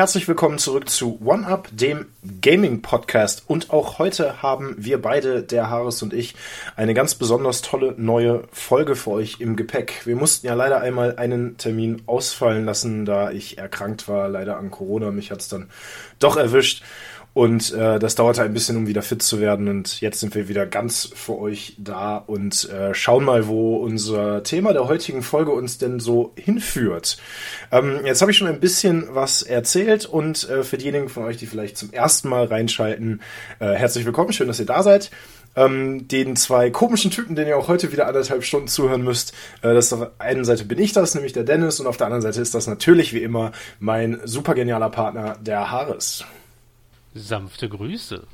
Herzlich willkommen zurück zu One Up, dem Gaming Podcast. Und auch heute haben wir beide, der Haris und ich, eine ganz besonders tolle neue Folge für euch im Gepäck. Wir mussten ja leider einmal einen Termin ausfallen lassen, da ich erkrankt war, leider an Corona. Mich hat's dann doch erwischt. Und äh, das dauerte ein bisschen, um wieder fit zu werden. Und jetzt sind wir wieder ganz für euch da und äh, schauen mal, wo unser Thema der heutigen Folge uns denn so hinführt. Ähm, jetzt habe ich schon ein bisschen was erzählt und äh, für diejenigen von euch, die vielleicht zum ersten Mal reinschalten, äh, herzlich willkommen. Schön, dass ihr da seid. Ähm, den zwei komischen Typen, denen ihr auch heute wieder anderthalb Stunden zuhören müsst. Äh, das auf der einen Seite bin ich das, nämlich der Dennis, und auf der anderen Seite ist das natürlich wie immer mein super genialer Partner, der Haris. Sanfte Grüße.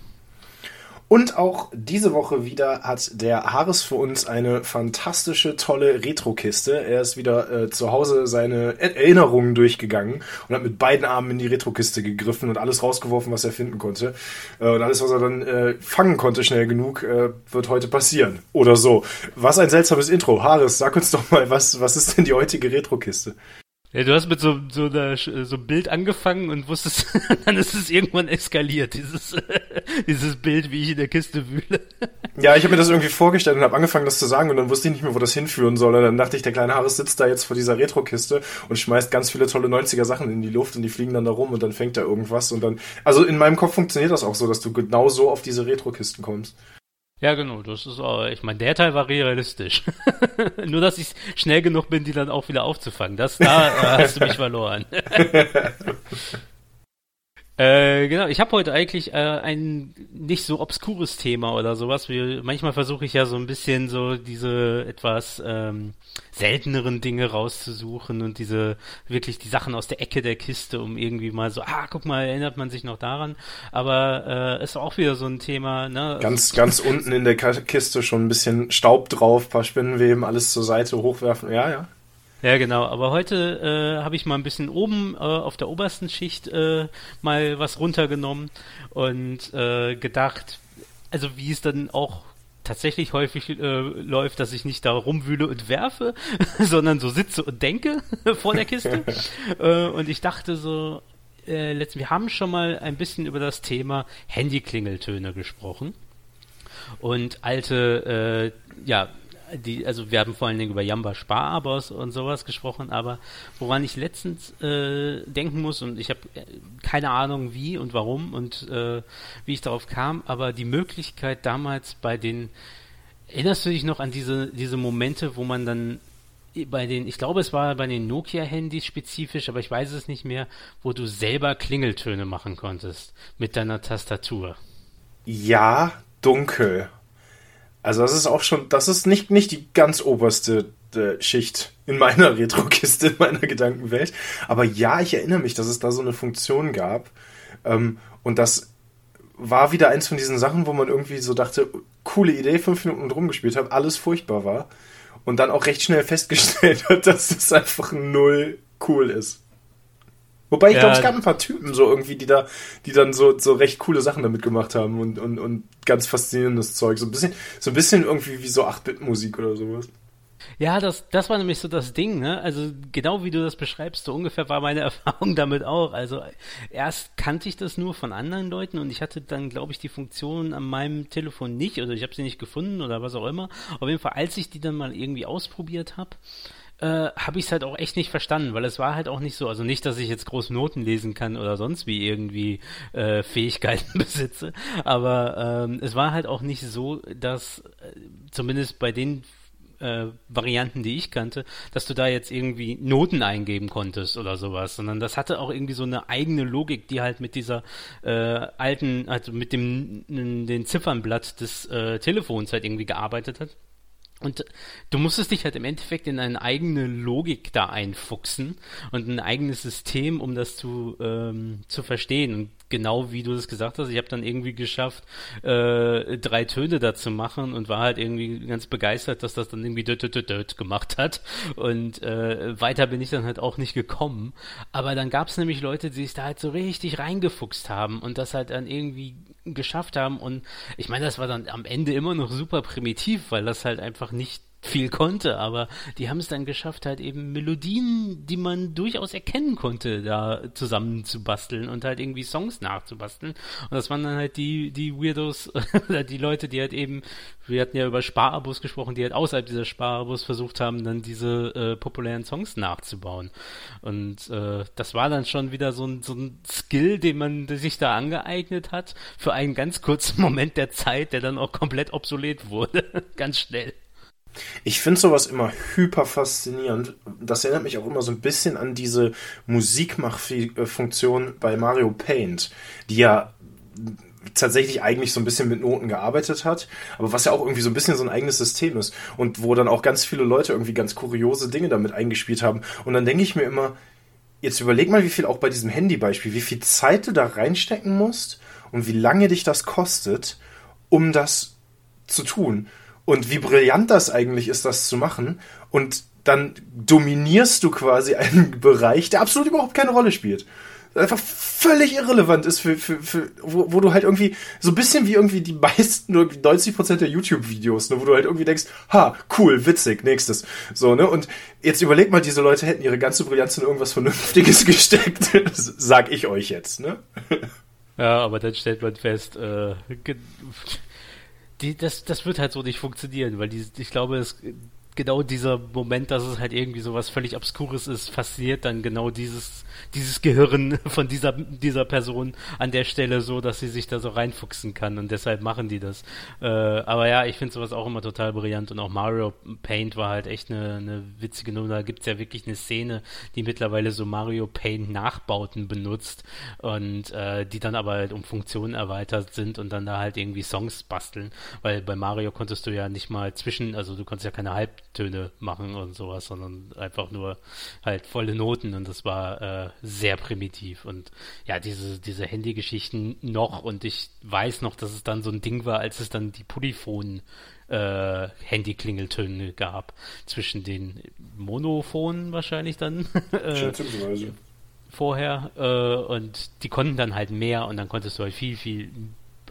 Und auch diese Woche wieder hat der Haris für uns eine fantastische, tolle Retro-Kiste. Er ist wieder äh, zu Hause seine Erinnerungen durchgegangen und hat mit beiden Armen in die Retro-Kiste gegriffen und alles rausgeworfen, was er finden konnte. Äh, und alles, was er dann äh, fangen konnte, schnell genug, äh, wird heute passieren. Oder so. Was ein seltsames Intro. Haris, sag uns doch mal, was, was ist denn die heutige Retro-Kiste? Ja, du hast mit so, so, einer, so Bild angefangen und wusstest, dann ist es irgendwann eskaliert, dieses, dieses Bild, wie ich in der Kiste wühle. Ja, ich habe mir das irgendwie vorgestellt und habe angefangen, das zu sagen und dann wusste ich nicht mehr, wo das hinführen soll. Und dann dachte ich, der kleine Harris sitzt da jetzt vor dieser Retro-Kiste und schmeißt ganz viele tolle 90er Sachen in die Luft und die fliegen dann da rum und dann fängt da irgendwas und dann. Also in meinem Kopf funktioniert das auch so, dass du genau so auf diese Retro-Kisten kommst. Ja, genau, das ist auch, ich meine, der Teil war realistisch. Nur, dass ich schnell genug bin, die dann auch wieder aufzufangen. Das, da äh, hast du mich verloren. Äh, genau, ich habe heute eigentlich äh, ein nicht so obskures Thema oder sowas. Wie, manchmal versuche ich ja so ein bisschen so diese etwas ähm, selteneren Dinge rauszusuchen und diese wirklich die Sachen aus der Ecke der Kiste, um irgendwie mal so, ah, guck mal, erinnert man sich noch daran. Aber äh, ist auch wieder so ein Thema. Ne? Ganz, ganz unten in der Kiste schon ein bisschen Staub drauf, paar Spinnenweben, alles zur Seite hochwerfen. Ja, ja. Ja, genau. Aber heute äh, habe ich mal ein bisschen oben äh, auf der obersten Schicht äh, mal was runtergenommen und äh, gedacht, also wie es dann auch tatsächlich häufig äh, läuft, dass ich nicht da rumwühle und werfe, sondern so sitze und denke vor der Kiste. äh, und ich dachte so, äh, letztens, wir haben schon mal ein bisschen über das Thema Handyklingeltöne gesprochen und alte, ja, die, also wir haben vor allen Dingen über Jamba Sparabos und sowas gesprochen, aber woran ich letztens äh, denken muss und ich habe äh, keine Ahnung wie und warum und äh, wie ich darauf kam, aber die Möglichkeit damals bei den, erinnerst du dich noch an diese, diese Momente, wo man dann bei den, ich glaube, es war bei den Nokia-Handys spezifisch, aber ich weiß es nicht mehr, wo du selber Klingeltöne machen konntest mit deiner Tastatur. Ja, dunkel. Also das ist auch schon, das ist nicht, nicht die ganz oberste äh, Schicht in meiner Retro-Kiste, in meiner Gedankenwelt. Aber ja, ich erinnere mich, dass es da so eine Funktion gab. Ähm, und das war wieder eins von diesen Sachen, wo man irgendwie so dachte, coole Idee, fünf Minuten rumgespielt hat, alles furchtbar war. Und dann auch recht schnell festgestellt hat, dass das einfach null cool ist. Wobei ich ja, glaube, es gab ein paar Typen so irgendwie, die da, die dann so, so recht coole Sachen damit gemacht haben und, und, und ganz faszinierendes Zeug. So ein bisschen, so ein bisschen irgendwie wie so 8-Bit-Musik oder sowas. Ja, das, das war nämlich so das Ding, ne? Also genau wie du das beschreibst, so ungefähr war meine Erfahrung damit auch. Also erst kannte ich das nur von anderen Leuten und ich hatte dann, glaube ich, die Funktion an meinem Telefon nicht oder ich habe sie nicht gefunden oder was auch immer. Auf jeden Fall, als ich die dann mal irgendwie ausprobiert habe, äh, habe ich es halt auch echt nicht verstanden, weil es war halt auch nicht so, also nicht, dass ich jetzt groß Noten lesen kann oder sonst wie irgendwie äh, Fähigkeiten besitze, aber ähm, es war halt auch nicht so, dass äh, zumindest bei den äh, Varianten, die ich kannte, dass du da jetzt irgendwie Noten eingeben konntest oder sowas, sondern das hatte auch irgendwie so eine eigene Logik, die halt mit dieser äh, alten, also mit dem den Ziffernblatt des äh, Telefons halt irgendwie gearbeitet hat. Und du musstest dich halt im Endeffekt in eine eigene Logik da einfuchsen und ein eigenes System, um das zu, ähm, zu verstehen. Und genau wie du das gesagt hast, ich habe dann irgendwie geschafft, äh, drei Töne dazu machen und war halt irgendwie ganz begeistert, dass das dann irgendwie död, död, död gemacht hat. Und äh, weiter bin ich dann halt auch nicht gekommen. Aber dann gab es nämlich Leute, die sich da halt so richtig reingefuchst haben und das halt dann irgendwie geschafft haben. Und ich meine, das war dann am Ende immer noch super primitiv, weil das halt einfach nicht viel konnte, aber die haben es dann geschafft, halt eben Melodien, die man durchaus erkennen konnte, da zusammenzubasteln und halt irgendwie Songs nachzubasteln. Und das waren dann halt die, die Weirdos, oder die Leute, die halt eben, wir hatten ja über Sparabos gesprochen, die halt außerhalb dieser Sparabos versucht haben, dann diese äh, populären Songs nachzubauen. Und äh, das war dann schon wieder so ein, so ein Skill, den man sich da angeeignet hat, für einen ganz kurzen Moment der Zeit, der dann auch komplett obsolet wurde. ganz schnell. Ich finde sowas immer hyper faszinierend. Das erinnert mich auch immer so ein bisschen an diese Musikmachfunktion bei Mario Paint, die ja tatsächlich eigentlich so ein bisschen mit Noten gearbeitet hat, aber was ja auch irgendwie so ein bisschen so ein eigenes System ist und wo dann auch ganz viele Leute irgendwie ganz kuriose Dinge damit eingespielt haben. Und dann denke ich mir immer, jetzt überleg mal, wie viel auch bei diesem Handybeispiel, wie viel Zeit du da reinstecken musst und wie lange dich das kostet, um das zu tun und wie brillant das eigentlich ist, das zu machen. Und dann dominierst du quasi einen Bereich, der absolut überhaupt keine Rolle spielt. Einfach völlig irrelevant ist für, für, für wo, wo du halt irgendwie, so ein bisschen wie irgendwie die meisten, nur 90% der YouTube-Videos, ne, wo du halt irgendwie denkst, ha, cool, witzig, nächstes. So, ne? Und jetzt überleg mal, diese Leute hätten ihre ganze Brillanz in irgendwas Vernünftiges gesteckt. sag ich euch jetzt, ne? Ja, aber dann stellt man fest, äh, die, das, das wird halt so nicht funktionieren, weil die, ich glaube, es genau dieser Moment, dass es halt irgendwie so was völlig Obskures ist, fasziniert dann genau dieses, dieses Gehirn von dieser, dieser Person an der Stelle so, dass sie sich da so reinfuchsen kann und deshalb machen die das. Äh, aber ja, ich finde sowas auch immer total brillant und auch Mario Paint war halt echt eine, eine witzige Nummer. Da gibt's ja wirklich eine Szene, die mittlerweile so Mario Paint Nachbauten benutzt und äh, die dann aber halt um Funktionen erweitert sind und dann da halt irgendwie Songs basteln, weil bei Mario konntest du ja nicht mal zwischen, also du konntest ja keine Halb Töne machen und sowas, sondern einfach nur halt volle Noten und das war äh, sehr primitiv und ja, diese, diese Handy-Geschichten noch und ich weiß noch, dass es dann so ein Ding war, als es dann die Polyphon äh, Handy-Klingeltöne gab zwischen den Monophonen wahrscheinlich dann. äh, vorher äh, und die konnten dann halt mehr und dann konntest du halt viel, viel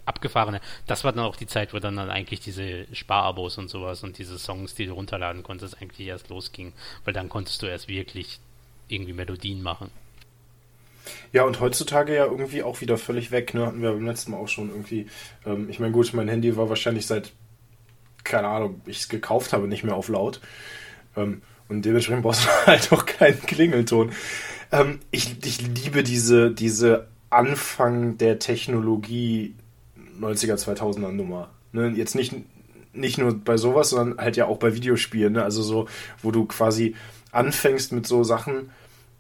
abgefahrene. Das war dann auch die Zeit, wo dann, dann eigentlich diese Sparabos und sowas und diese Songs, die du runterladen konntest, eigentlich erst losging. Weil dann konntest du erst wirklich irgendwie Melodien machen. Ja, und heutzutage ja irgendwie auch wieder völlig weg, ne? Hatten wir beim letzten Mal auch schon irgendwie. Ähm, ich meine, gut, mein Handy war wahrscheinlich seit, keine Ahnung, ich es gekauft habe, nicht mehr auf laut. Ähm, und dementsprechend brauchst du halt auch keinen Klingelton. Ähm, ich, ich liebe diese, diese Anfang der Technologie 90er, 2000er Nummer. Ne? Jetzt nicht, nicht nur bei sowas, sondern halt ja auch bei Videospielen. Ne? Also so, wo du quasi anfängst mit so Sachen,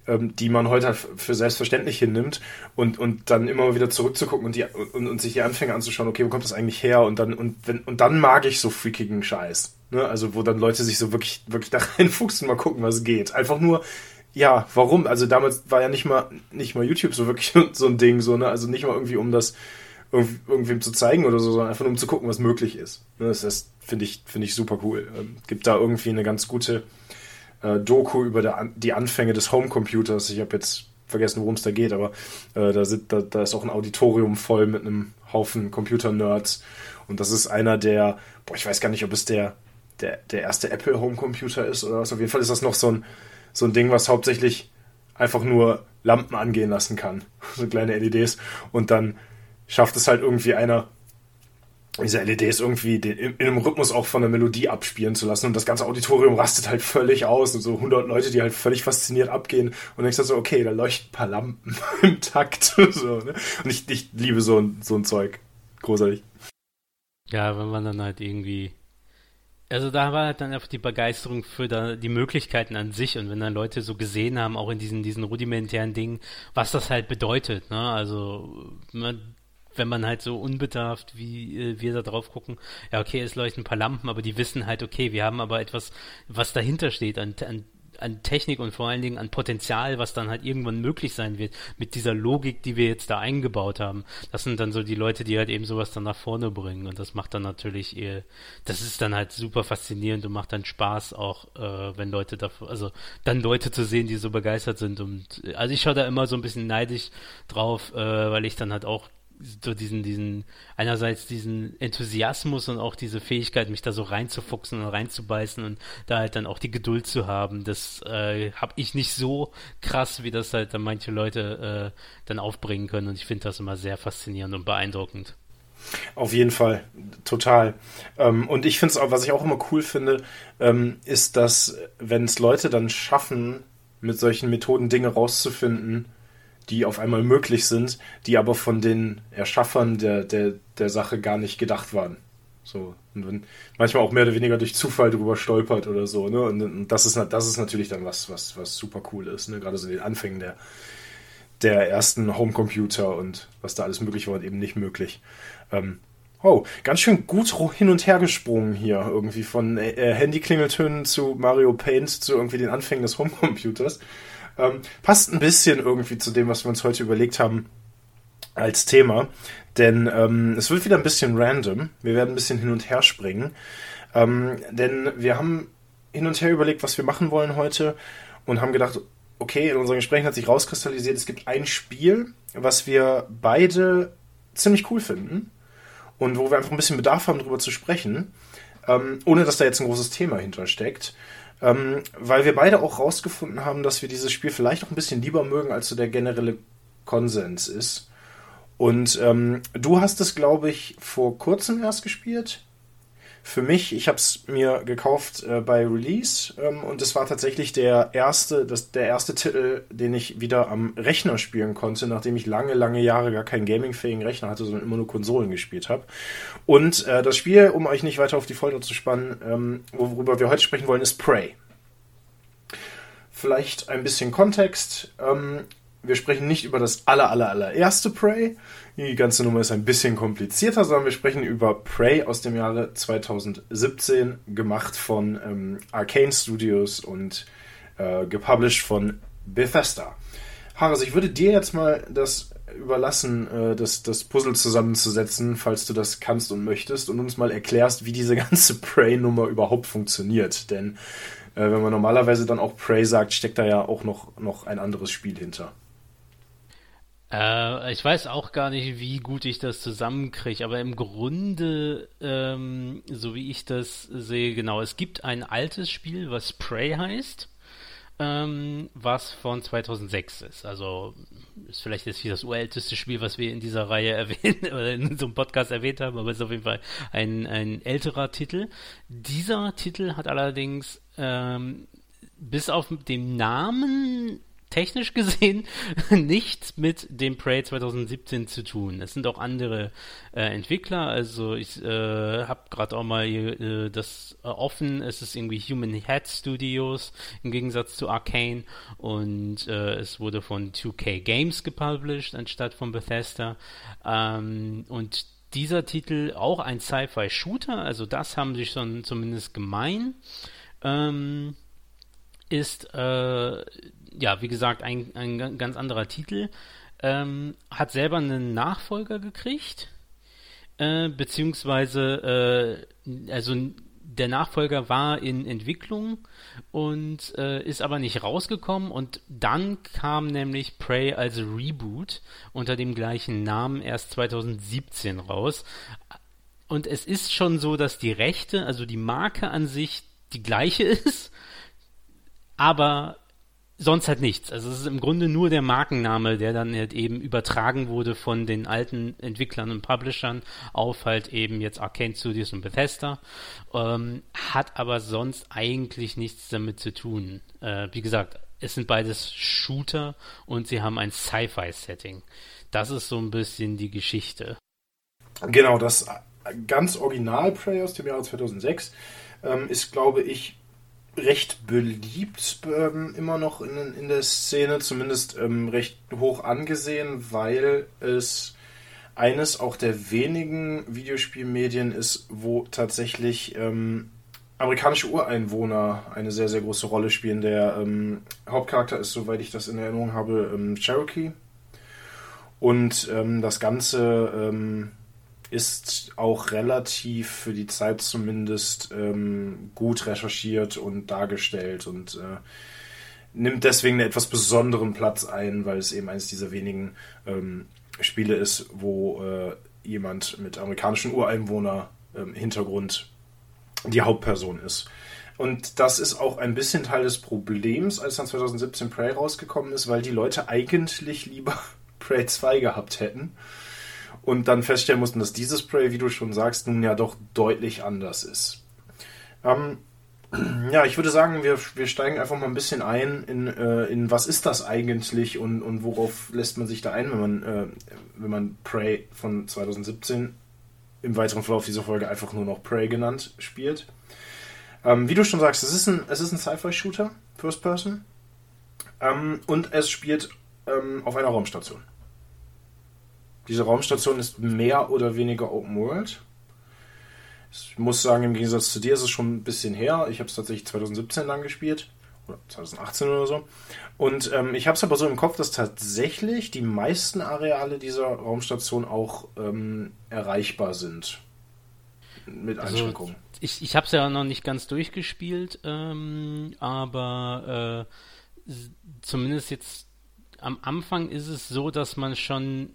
ähm, die man heute halt für selbstverständlich hinnimmt und, und dann immer wieder zurückzugucken und, die, und, und sich die Anfänge anzuschauen, okay, wo kommt das eigentlich her? Und dann, und, wenn, und dann mag ich so freakigen Scheiß. Ne? Also wo dann Leute sich so wirklich, wirklich da reinfuchsen mal gucken, was geht. Einfach nur, ja, warum? Also damals war ja nicht mal, nicht mal YouTube so wirklich so ein Ding, so, ne? Also nicht mal irgendwie um das irgendwem zu zeigen oder so, sondern einfach nur um zu gucken, was möglich ist. Ne, das, das finde ich, finde ich super cool. Ähm, gibt da irgendwie eine ganz gute äh, Doku über der, die Anfänge des Homecomputers. Ich habe jetzt vergessen, worum es da geht, aber äh, da, sind, da, da ist auch ein Auditorium voll mit einem Haufen Computer-Nerds. Und das ist einer der, boah, ich weiß gar nicht, ob es der, der, der erste Apple Homecomputer ist oder was. Auf jeden Fall ist das noch so ein, so ein Ding, was hauptsächlich einfach nur Lampen angehen lassen kann. so kleine LEDs. Und dann schafft es halt irgendwie einer, diese LEDs irgendwie den, in, in einem Rhythmus auch von der Melodie abspielen zu lassen und das ganze Auditorium rastet halt völlig aus und so 100 Leute, die halt völlig fasziniert abgehen und denkst halt so, okay, da leuchten ein paar Lampen im Takt so, ne? und ich, ich liebe so ein, so ein Zeug. Großartig. Ja, wenn man dann halt irgendwie also da war halt dann einfach die Begeisterung für da, die Möglichkeiten an sich und wenn dann Leute so gesehen haben, auch in diesen, diesen rudimentären Dingen, was das halt bedeutet, ne? Also man, wenn man halt so unbedarft, wie äh, wir da drauf gucken, ja, okay, es leuchten ein paar Lampen, aber die wissen halt, okay, wir haben aber etwas, was dahinter steht, an, an, an Technik und vor allen Dingen an Potenzial, was dann halt irgendwann möglich sein wird, mit dieser Logik, die wir jetzt da eingebaut haben. Das sind dann so die Leute, die halt eben sowas dann nach vorne bringen und das macht dann natürlich, eher, das ist dann halt super faszinierend und macht dann Spaß auch, äh, wenn Leute dafür, also dann Leute zu sehen, die so begeistert sind und also ich schaue da immer so ein bisschen neidisch drauf, äh, weil ich dann halt auch so diesen, diesen, einerseits diesen Enthusiasmus und auch diese Fähigkeit, mich da so reinzufuchsen und reinzubeißen und da halt dann auch die Geduld zu haben. Das äh, habe ich nicht so krass, wie das halt dann manche Leute äh, dann aufbringen können und ich finde das immer sehr faszinierend und beeindruckend. Auf jeden Fall, total. Ähm, und ich finde es auch, was ich auch immer cool finde, ähm, ist, dass wenn es Leute dann schaffen, mit solchen Methoden Dinge rauszufinden, die auf einmal möglich sind, die aber von den Erschaffern der, der, der Sache gar nicht gedacht waren. So, und wenn manchmal auch mehr oder weniger durch Zufall drüber stolpert oder so, ne? Und, und das ist das ist natürlich dann was, was, was super cool ist, ne? Gerade so in den Anfängen der, der ersten Homecomputer und was da alles möglich war und eben nicht möglich. Ähm, oh, ganz schön gut hin und her gesprungen hier, irgendwie von äh, Handyklingeltönen zu Mario Paint zu irgendwie den Anfängen des Homecomputers. Ähm, passt ein bisschen irgendwie zu dem, was wir uns heute überlegt haben als Thema. Denn ähm, es wird wieder ein bisschen random. Wir werden ein bisschen hin und her springen. Ähm, denn wir haben hin und her überlegt, was wir machen wollen heute und haben gedacht, okay, in unseren Gesprächen hat sich rauskristallisiert, es gibt ein Spiel, was wir beide ziemlich cool finden und wo wir einfach ein bisschen Bedarf haben, darüber zu sprechen, ähm, ohne dass da jetzt ein großes Thema hintersteckt ähm, weil wir beide auch rausgefunden haben, dass wir dieses Spiel vielleicht auch ein bisschen lieber mögen, als so der generelle Konsens ist. Und ähm, du hast es, glaube ich, vor kurzem erst gespielt. Für mich, ich habe es mir gekauft äh, bei Release ähm, und es war tatsächlich der erste, das, der erste Titel, den ich wieder am Rechner spielen konnte, nachdem ich lange, lange Jahre gar keinen gamingfähigen Rechner hatte, sondern immer nur Konsolen gespielt habe. Und äh, das Spiel, um euch nicht weiter auf die Folter zu spannen, ähm, worüber wir heute sprechen wollen, ist Prey. Vielleicht ein bisschen Kontext. Ähm, wir sprechen nicht über das aller, aller, allererste Prey, die ganze Nummer ist ein bisschen komplizierter, sondern wir sprechen über Prey aus dem Jahre 2017, gemacht von ähm, Arcane Studios und äh, gepublished von Bethesda. Haris, ich würde dir jetzt mal das überlassen, äh, das, das Puzzle zusammenzusetzen, falls du das kannst und möchtest, und uns mal erklärst, wie diese ganze Prey-Nummer überhaupt funktioniert. Denn äh, wenn man normalerweise dann auch Prey sagt, steckt da ja auch noch, noch ein anderes Spiel hinter. Äh, ich weiß auch gar nicht, wie gut ich das zusammenkriege, aber im Grunde, ähm, so wie ich das sehe, genau, es gibt ein altes Spiel, was Prey heißt, ähm, was von 2006 ist. Also ist vielleicht jetzt das urälteste Spiel, was wir in dieser Reihe erwähnen oder in so einem Podcast erwähnt haben, aber es ist auf jeden Fall ein, ein älterer Titel. Dieser Titel hat allerdings ähm, bis auf den Namen technisch gesehen nichts mit dem Prey 2017 zu tun. Es sind auch andere äh, Entwickler. Also ich äh, habe gerade auch mal äh, das äh, offen. Es ist irgendwie Human Head Studios im Gegensatz zu Arcane und äh, es wurde von 2K Games gepublished anstatt von Bethesda. Ähm, und dieser Titel auch ein Sci-Fi-Shooter, also das haben sie schon zumindest gemein. Ähm, ist äh, ja, wie gesagt, ein, ein ganz anderer Titel. Ähm, hat selber einen Nachfolger gekriegt, äh, beziehungsweise, äh, also der Nachfolger war in Entwicklung und äh, ist aber nicht rausgekommen und dann kam nämlich Prey als Reboot unter dem gleichen Namen erst 2017 raus. Und es ist schon so, dass die Rechte, also die Marke an sich die gleiche ist, aber sonst halt nichts. Also es ist im Grunde nur der Markenname, der dann halt eben übertragen wurde von den alten Entwicklern und Publishern auf halt eben jetzt Arcane Studios und Bethesda, ähm, hat aber sonst eigentlich nichts damit zu tun. Äh, wie gesagt, es sind beides Shooter und sie haben ein Sci-Fi-Setting. Das ist so ein bisschen die Geschichte. Genau, das ganz Original Prey aus dem Jahr 2006 ähm, ist, glaube ich, recht beliebt ähm, immer noch in, in der Szene, zumindest ähm, recht hoch angesehen, weil es eines auch der wenigen Videospielmedien ist, wo tatsächlich ähm, amerikanische Ureinwohner eine sehr, sehr große Rolle spielen. Der ähm, Hauptcharakter ist, soweit ich das in Erinnerung habe, ähm, Cherokee. Und ähm, das Ganze ist auch relativ für die Zeit zumindest ähm, gut recherchiert und dargestellt und äh, nimmt deswegen einen etwas besonderen Platz ein, weil es eben eines dieser wenigen ähm, Spiele ist, wo äh, jemand mit amerikanischen Ureinwohner ähm, die Hauptperson ist. Und das ist auch ein bisschen Teil des Problems, als dann 2017 Prey rausgekommen ist, weil die Leute eigentlich lieber Prey 2 gehabt hätten und dann feststellen mussten, dass dieses Prey, wie du schon sagst, nun ja doch deutlich anders ist. Ähm, ja, ich würde sagen, wir, wir steigen einfach mal ein bisschen ein in, äh, in was ist das eigentlich und, und worauf lässt man sich da ein, wenn man, äh, wenn man Prey von 2017 im weiteren Verlauf dieser Folge einfach nur noch Prey genannt spielt. Ähm, wie du schon sagst, es ist ein, ein Sci-Fi-Shooter, First Person. Ähm, und es spielt ähm, auf einer Raumstation. Diese Raumstation ist mehr oder weniger Open World. Ich muss sagen, im Gegensatz zu dir ist es schon ein bisschen her. Ich habe es tatsächlich 2017 lang gespielt. Oder 2018 oder so. Und ähm, ich habe es aber so im Kopf, dass tatsächlich die meisten Areale dieser Raumstation auch ähm, erreichbar sind. Mit also, Einschränkungen. Also, ich ich habe es ja noch nicht ganz durchgespielt, ähm, aber äh, zumindest jetzt am Anfang ist es so, dass man schon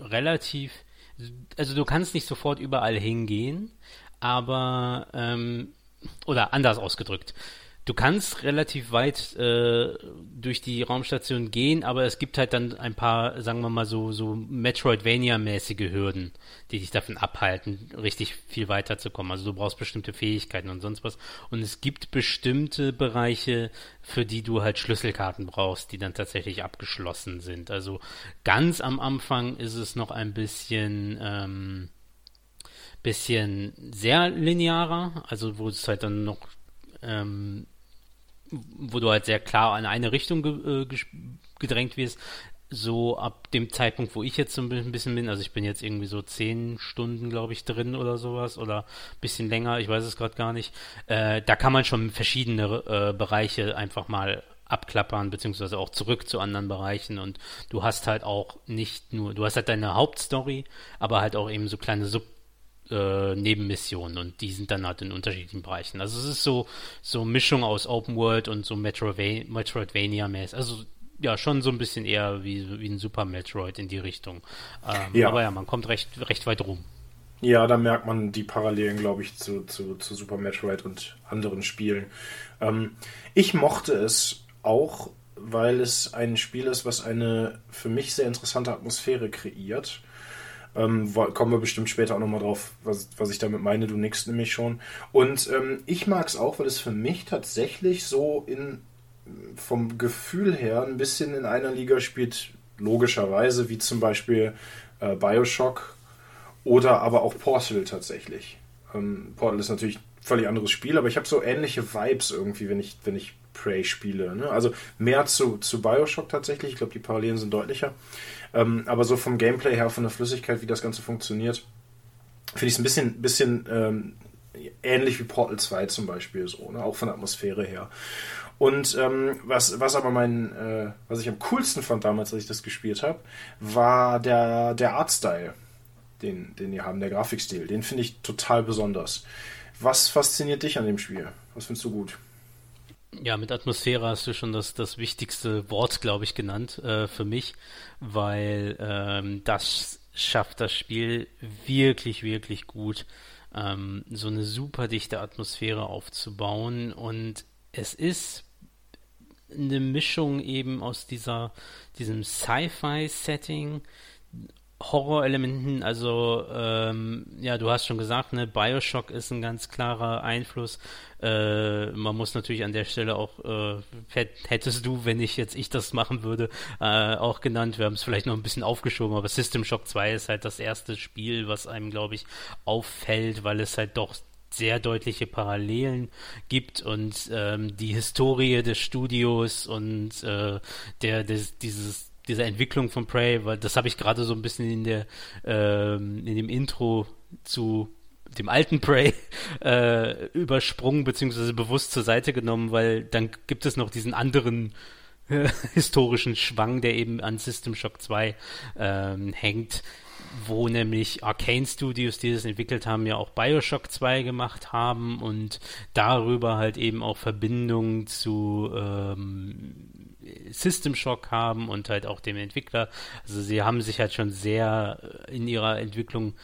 relativ, also du kannst nicht sofort überall hingehen, aber, ähm, oder anders ausgedrückt, du kannst relativ weit äh, durch die Raumstation gehen, aber es gibt halt dann ein paar, sagen wir mal so, so Metroidvania-mäßige Hürden, die dich davon abhalten, richtig viel weiterzukommen. Also du brauchst bestimmte Fähigkeiten und sonst was. Und es gibt bestimmte Bereiche, für die du halt Schlüsselkarten brauchst, die dann tatsächlich abgeschlossen sind. Also ganz am Anfang ist es noch ein bisschen ähm, bisschen sehr linearer, also wo es halt dann noch ähm, wo du halt sehr klar in eine Richtung ge äh, gedrängt wirst. So ab dem Zeitpunkt, wo ich jetzt so ein bisschen bin, also ich bin jetzt irgendwie so zehn Stunden, glaube ich, drin oder sowas oder ein bisschen länger, ich weiß es gerade gar nicht. Äh, da kann man schon verschiedene äh, Bereiche einfach mal abklappern, beziehungsweise auch zurück zu anderen Bereichen und du hast halt auch nicht nur, du hast halt deine Hauptstory, aber halt auch eben so kleine Sub äh, Nebenmissionen und die sind dann halt in unterschiedlichen Bereichen. Also es ist so so Mischung aus Open World und so Metroidvania, Metroidvania-mäßig. Also ja, schon so ein bisschen eher wie, wie ein Super Metroid in die Richtung. Ähm, ja. Aber ja, man kommt recht, recht weit rum. Ja, da merkt man die Parallelen, glaube ich, zu, zu, zu, Super Metroid und anderen Spielen. Ähm, ich mochte es auch, weil es ein Spiel ist, was eine für mich sehr interessante Atmosphäre kreiert. Ähm, kommen wir bestimmt später auch nochmal drauf, was, was ich damit meine. Du nickst nämlich schon. Und ähm, ich mag es auch, weil es für mich tatsächlich so in vom Gefühl her ein bisschen in einer Liga spielt, logischerweise, wie zum Beispiel äh, Bioshock oder aber auch Portal tatsächlich. Ähm, Portal ist natürlich ein völlig anderes Spiel, aber ich habe so ähnliche Vibes irgendwie, wenn ich, wenn ich Prey spiele. Ne? Also mehr zu, zu Bioshock tatsächlich. Ich glaube, die Parallelen sind deutlicher. Ähm, aber so vom Gameplay her, von der Flüssigkeit, wie das Ganze funktioniert, finde ich es ein bisschen, bisschen ähm, ähnlich wie Portal 2 zum Beispiel, so, ne? auch von der Atmosphäre her. Und ähm, was, was aber mein, äh, was ich am coolsten fand damals, als ich das gespielt habe, war der, der Artstyle, den, den die haben, der Grafikstil. Den finde ich total besonders. Was fasziniert dich an dem Spiel? Was findest du gut? Ja, mit Atmosphäre hast du schon das, das wichtigste Wort, glaube ich, genannt äh, für mich, weil ähm, das schafft das Spiel wirklich, wirklich gut, ähm, so eine super dichte Atmosphäre aufzubauen. Und es ist eine Mischung eben aus dieser, diesem Sci-Fi-Setting Horrorelementen, also ähm, ja, du hast schon gesagt, ne, Bioshock ist ein ganz klarer Einfluss. Äh, man muss natürlich an der Stelle auch, äh, hättest du, wenn ich jetzt ich das machen würde, äh, auch genannt, wir haben es vielleicht noch ein bisschen aufgeschoben, aber System Shock 2 ist halt das erste Spiel, was einem, glaube ich, auffällt, weil es halt doch sehr deutliche Parallelen gibt und ähm, die Historie des Studios und äh, der des, dieses dieser Entwicklung von Prey, weil das habe ich gerade so ein bisschen in der ähm, in dem Intro zu dem alten Prey äh, übersprungen beziehungsweise bewusst zur Seite genommen, weil dann gibt es noch diesen anderen äh, historischen Schwang, der eben an System Shock 2 ähm, hängt, wo nämlich Arcane Studios, die das entwickelt haben, ja auch Bioshock 2 gemacht haben und darüber halt eben auch Verbindungen zu ähm, System Shock haben und halt auch dem Entwickler. Also sie haben sich halt schon sehr äh, in ihrer Entwicklung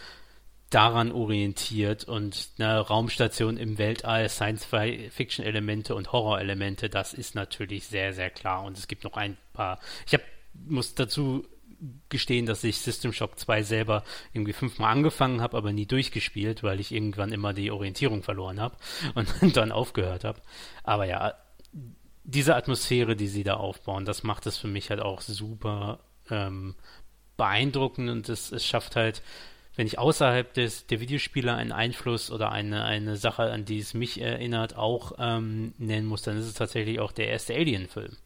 daran orientiert und eine Raumstation im Weltall, Science-Fiction-Elemente und Horror-Elemente, das ist natürlich sehr, sehr klar. Und es gibt noch ein paar. Ich hab, muss dazu gestehen, dass ich System Shock 2 selber irgendwie fünfmal angefangen habe, aber nie durchgespielt, weil ich irgendwann immer die Orientierung verloren habe und dann aufgehört habe. Aber ja, diese Atmosphäre, die sie da aufbauen, das macht es für mich halt auch super ähm, beeindruckend und es, es schafft halt wenn ich außerhalb des, der Videospiele einen Einfluss oder eine, eine Sache, an die es mich erinnert, auch ähm, nennen muss, dann ist es tatsächlich auch der erste Alien-Film.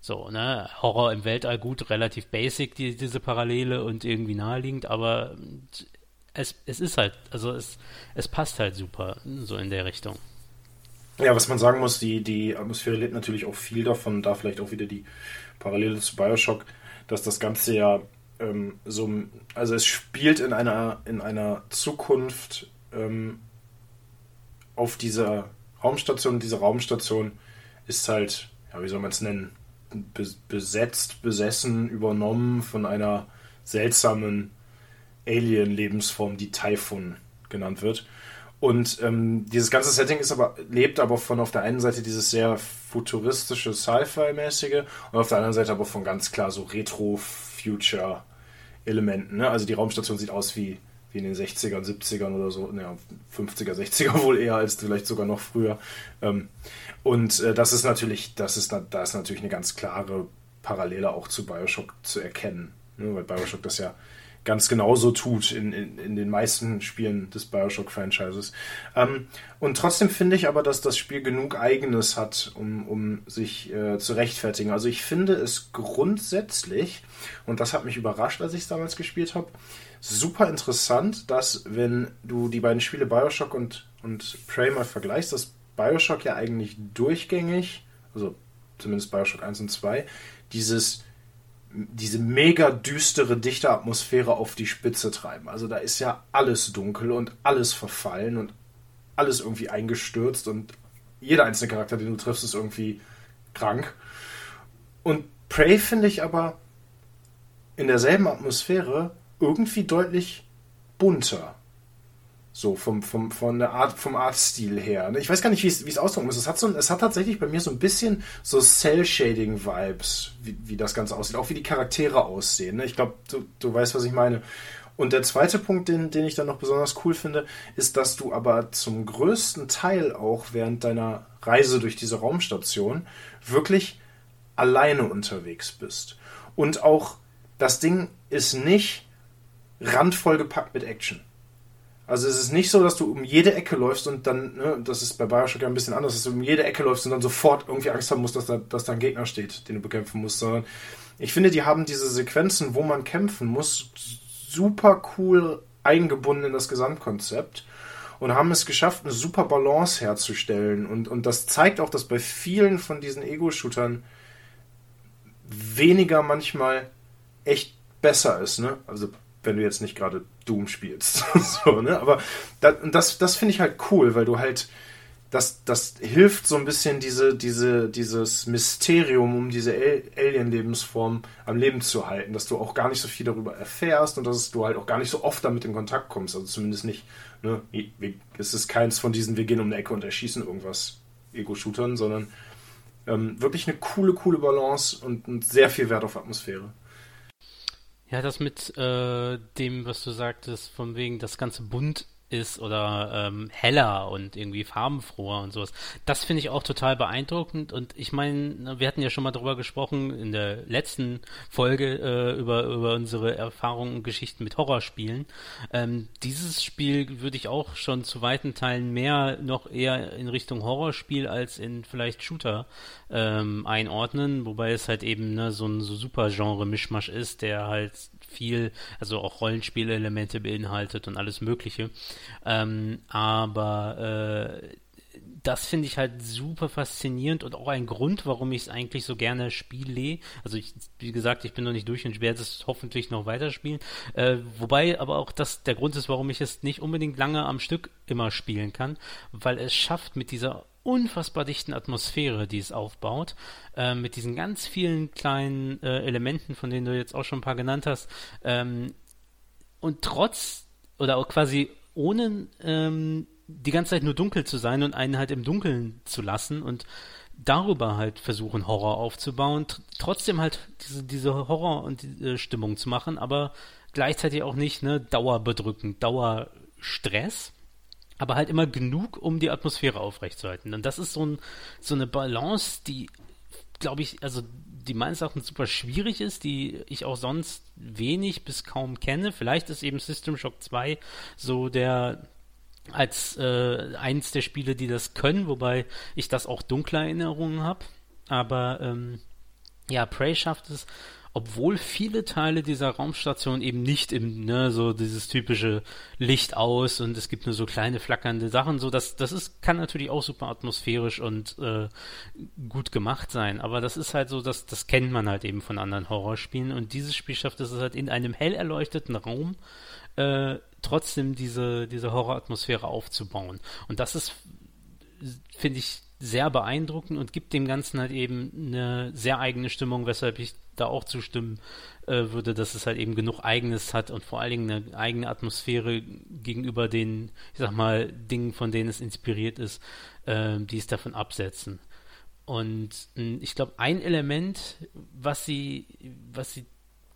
So, ne, Horror im Weltall, gut, relativ basic, die, diese Parallele und irgendwie naheliegend, aber es, es ist halt, also es, es passt halt super, so in der Richtung. Ja, was man sagen muss, die, die Atmosphäre lebt natürlich auch viel davon, da vielleicht auch wieder die Parallele zu Bioshock, dass das Ganze ja ähm, so, also es spielt in einer, in einer Zukunft ähm, auf dieser Raumstation. Diese Raumstation ist halt, ja, wie soll man es nennen, Be besetzt, besessen, übernommen von einer seltsamen Alien-Lebensform, die Typhon genannt wird. Und ähm, dieses ganze Setting ist aber, lebt aber von auf der einen Seite dieses sehr futuristische Sci-Fi-mäßige und auf der anderen Seite aber von ganz klar so Retro Future-Elementen. Ne? Also die Raumstation sieht aus wie, wie in den 60ern, 70ern oder so, naja, 50er, 60er wohl eher als vielleicht sogar noch früher. Ähm, und äh, das ist natürlich, das ist, da ist natürlich eine ganz klare Parallele auch zu Bioshock zu erkennen. Ne? Weil Bioshock das ja ganz genauso tut in, in, in den meisten Spielen des Bioshock-Franchises. Ähm, und trotzdem finde ich aber, dass das Spiel genug Eigenes hat, um, um sich äh, zu rechtfertigen. Also ich finde es grundsätzlich, und das hat mich überrascht, als ich es damals gespielt habe, super interessant, dass wenn du die beiden Spiele Bioshock und, und Prey mal vergleichst, dass Bioshock ja eigentlich durchgängig, also zumindest Bioshock 1 und 2, dieses diese mega düstere, dichte Atmosphäre auf die Spitze treiben. Also da ist ja alles dunkel und alles verfallen und alles irgendwie eingestürzt und jeder einzelne Charakter, den du triffst, ist irgendwie krank. Und Prey finde ich aber in derselben Atmosphäre irgendwie deutlich bunter. So vom, vom, von der Art, vom Artstil her. Ich weiß gar nicht, wie es, wie es ausdrücken muss. Es hat, so, es hat tatsächlich bei mir so ein bisschen so Cell-Shading-Vibes, wie, wie das Ganze aussieht. Auch wie die Charaktere aussehen. Ne? Ich glaube, du, du weißt, was ich meine. Und der zweite Punkt, den, den ich dann noch besonders cool finde, ist, dass du aber zum größten Teil auch während deiner Reise durch diese Raumstation wirklich alleine unterwegs bist. Und auch das Ding ist nicht randvoll gepackt mit Action. Also es ist nicht so, dass du um jede Ecke läufst und dann, ne, das ist bei Bioshock ja ein bisschen anders, dass du um jede Ecke läufst und dann sofort irgendwie Angst haben musst, dass da, dass da ein Gegner steht, den du bekämpfen musst, sondern ich finde, die haben diese Sequenzen, wo man kämpfen muss, super cool eingebunden in das Gesamtkonzept und haben es geschafft, eine super Balance herzustellen. Und, und das zeigt auch, dass bei vielen von diesen Ego-Shootern weniger manchmal echt besser ist. Ne? Also wenn du jetzt nicht gerade Doom spielst. so, ne? Aber da, das, das finde ich halt cool, weil du halt, das, das hilft so ein bisschen diese, diese, dieses Mysterium um diese Alien-Lebensform am Leben zu halten, dass du auch gar nicht so viel darüber erfährst und dass du halt auch gar nicht so oft damit in Kontakt kommst. Also zumindest nicht, ne? Es ist keins von diesen, wir gehen um eine Ecke und erschießen irgendwas Ego-Shootern, sondern ähm, wirklich eine coole, coole Balance und, und sehr viel Wert auf Atmosphäre. Ja, das mit äh, dem, was du sagtest, von wegen das ganze bunt ist oder ähm, heller und irgendwie farbenfroher und sowas. Das finde ich auch total beeindruckend und ich meine, wir hatten ja schon mal darüber gesprochen in der letzten Folge äh, über, über unsere Erfahrungen und Geschichten mit Horrorspielen. Ähm, dieses Spiel würde ich auch schon zu weiten Teilen mehr noch eher in Richtung Horrorspiel als in vielleicht Shooter ähm, einordnen, wobei es halt eben ne, so ein so super Genre-Mischmasch ist, der halt viel, also auch Rollenspielelemente beinhaltet und alles Mögliche. Ähm, aber äh, das finde ich halt super faszinierend und auch ein Grund, warum ich es eigentlich so gerne spiele. Also ich, wie gesagt, ich bin noch nicht durch und werde es hoffentlich noch weiterspielen. Äh, wobei aber auch das der Grund ist, warum ich es nicht unbedingt lange am Stück immer spielen kann, weil es schafft mit dieser unfassbar dichten Atmosphäre, die es aufbaut, äh, mit diesen ganz vielen kleinen äh, Elementen, von denen du jetzt auch schon ein paar genannt hast. Ähm, und trotz oder auch quasi ohne ähm, die ganze Zeit nur dunkel zu sein und einen halt im Dunkeln zu lassen und darüber halt versuchen, Horror aufzubauen, trotzdem halt diese, diese Horror- und äh, Stimmung zu machen, aber gleichzeitig auch nicht ne, dauerbedrückend, Dauerstress, aber halt immer genug, um die Atmosphäre aufrechtzuerhalten. Und das ist so, ein, so eine Balance, die, glaube ich, also die meines Erachtens super schwierig ist, die ich auch sonst wenig bis kaum kenne. Vielleicht ist eben System Shock 2 so der als äh, eins der Spiele, die das können, wobei ich das auch dunkler Erinnerungen habe. Aber ähm, ja, Prey schafft es obwohl viele Teile dieser Raumstation eben nicht im, ne, so dieses typische Licht aus und es gibt nur so kleine flackernde Sachen, so das, das ist, kann natürlich auch super atmosphärisch und äh, gut gemacht sein, aber das ist halt so, das, das kennt man halt eben von anderen Horrorspielen und dieses Spiel schafft es halt in einem hell erleuchteten Raum äh, trotzdem diese, diese Horroratmosphäre aufzubauen. Und das ist, finde ich, sehr beeindruckend und gibt dem Ganzen halt eben eine sehr eigene Stimmung, weshalb ich da auch zustimmen äh, würde, dass es halt eben genug Eigenes hat und vor allen Dingen eine eigene Atmosphäre gegenüber den, ich sag mal, Dingen, von denen es inspiriert ist, äh, die es davon absetzen. Und äh, ich glaube, ein Element, was sie, was sie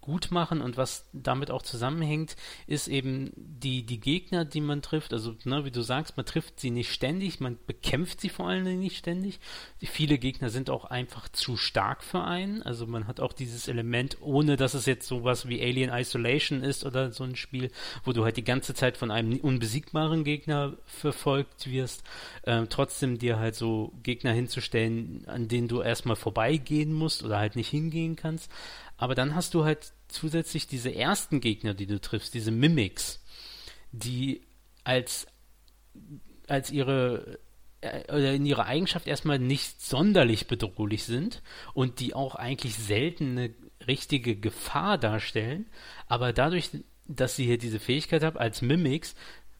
gut machen und was damit auch zusammenhängt, ist eben die, die Gegner, die man trifft. Also, ne, wie du sagst, man trifft sie nicht ständig, man bekämpft sie vor allen Dingen nicht ständig. Die, viele Gegner sind auch einfach zu stark für einen. Also man hat auch dieses Element, ohne dass es jetzt sowas wie Alien Isolation ist oder so ein Spiel, wo du halt die ganze Zeit von einem unbesiegbaren Gegner verfolgt wirst, äh, trotzdem dir halt so Gegner hinzustellen, an denen du erstmal vorbeigehen musst oder halt nicht hingehen kannst. Aber dann hast du halt zusätzlich diese ersten Gegner, die du triffst, diese Mimics, die als, als ihre äh, oder in ihrer Eigenschaft erstmal nicht sonderlich bedrohlich sind und die auch eigentlich selten eine richtige Gefahr darstellen, aber dadurch, dass sie hier diese Fähigkeit haben als Mimics,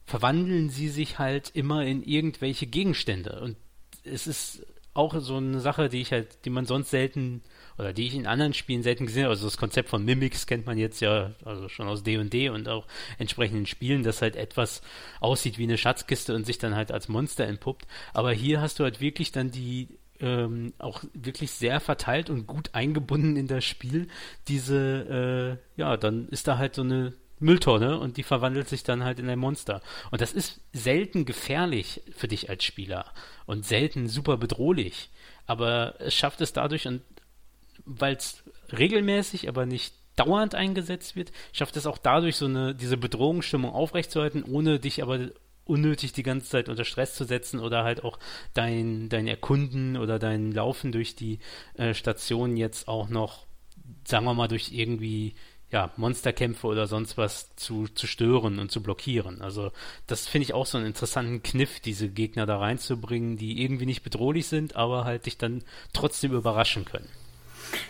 verwandeln sie sich halt immer in irgendwelche Gegenstände. Und es ist auch so eine Sache, die ich halt, die man sonst selten oder die ich in anderen Spielen selten gesehen habe. Also das Konzept von Mimics kennt man jetzt ja also schon aus D&D &D und auch entsprechenden Spielen, dass halt etwas aussieht wie eine Schatzkiste und sich dann halt als Monster entpuppt. Aber hier hast du halt wirklich dann die ähm, auch wirklich sehr verteilt und gut eingebunden in das Spiel. Diese, äh, ja, dann ist da halt so eine Mülltonne und die verwandelt sich dann halt in ein Monster. Und das ist selten gefährlich für dich als Spieler und selten super bedrohlich. Aber es schafft es dadurch, und weil es regelmäßig, aber nicht dauernd eingesetzt wird, schafft es auch dadurch so eine, diese Bedrohungsstimmung aufrechtzuerhalten, ohne dich aber unnötig die ganze Zeit unter Stress zu setzen oder halt auch dein, dein Erkunden oder dein Laufen durch die äh, Station jetzt auch noch, sagen wir mal, durch irgendwie ja, Monsterkämpfe oder sonst was zu, zu stören und zu blockieren. Also das finde ich auch so einen interessanten Kniff, diese Gegner da reinzubringen, die irgendwie nicht bedrohlich sind, aber halt dich dann trotzdem überraschen können.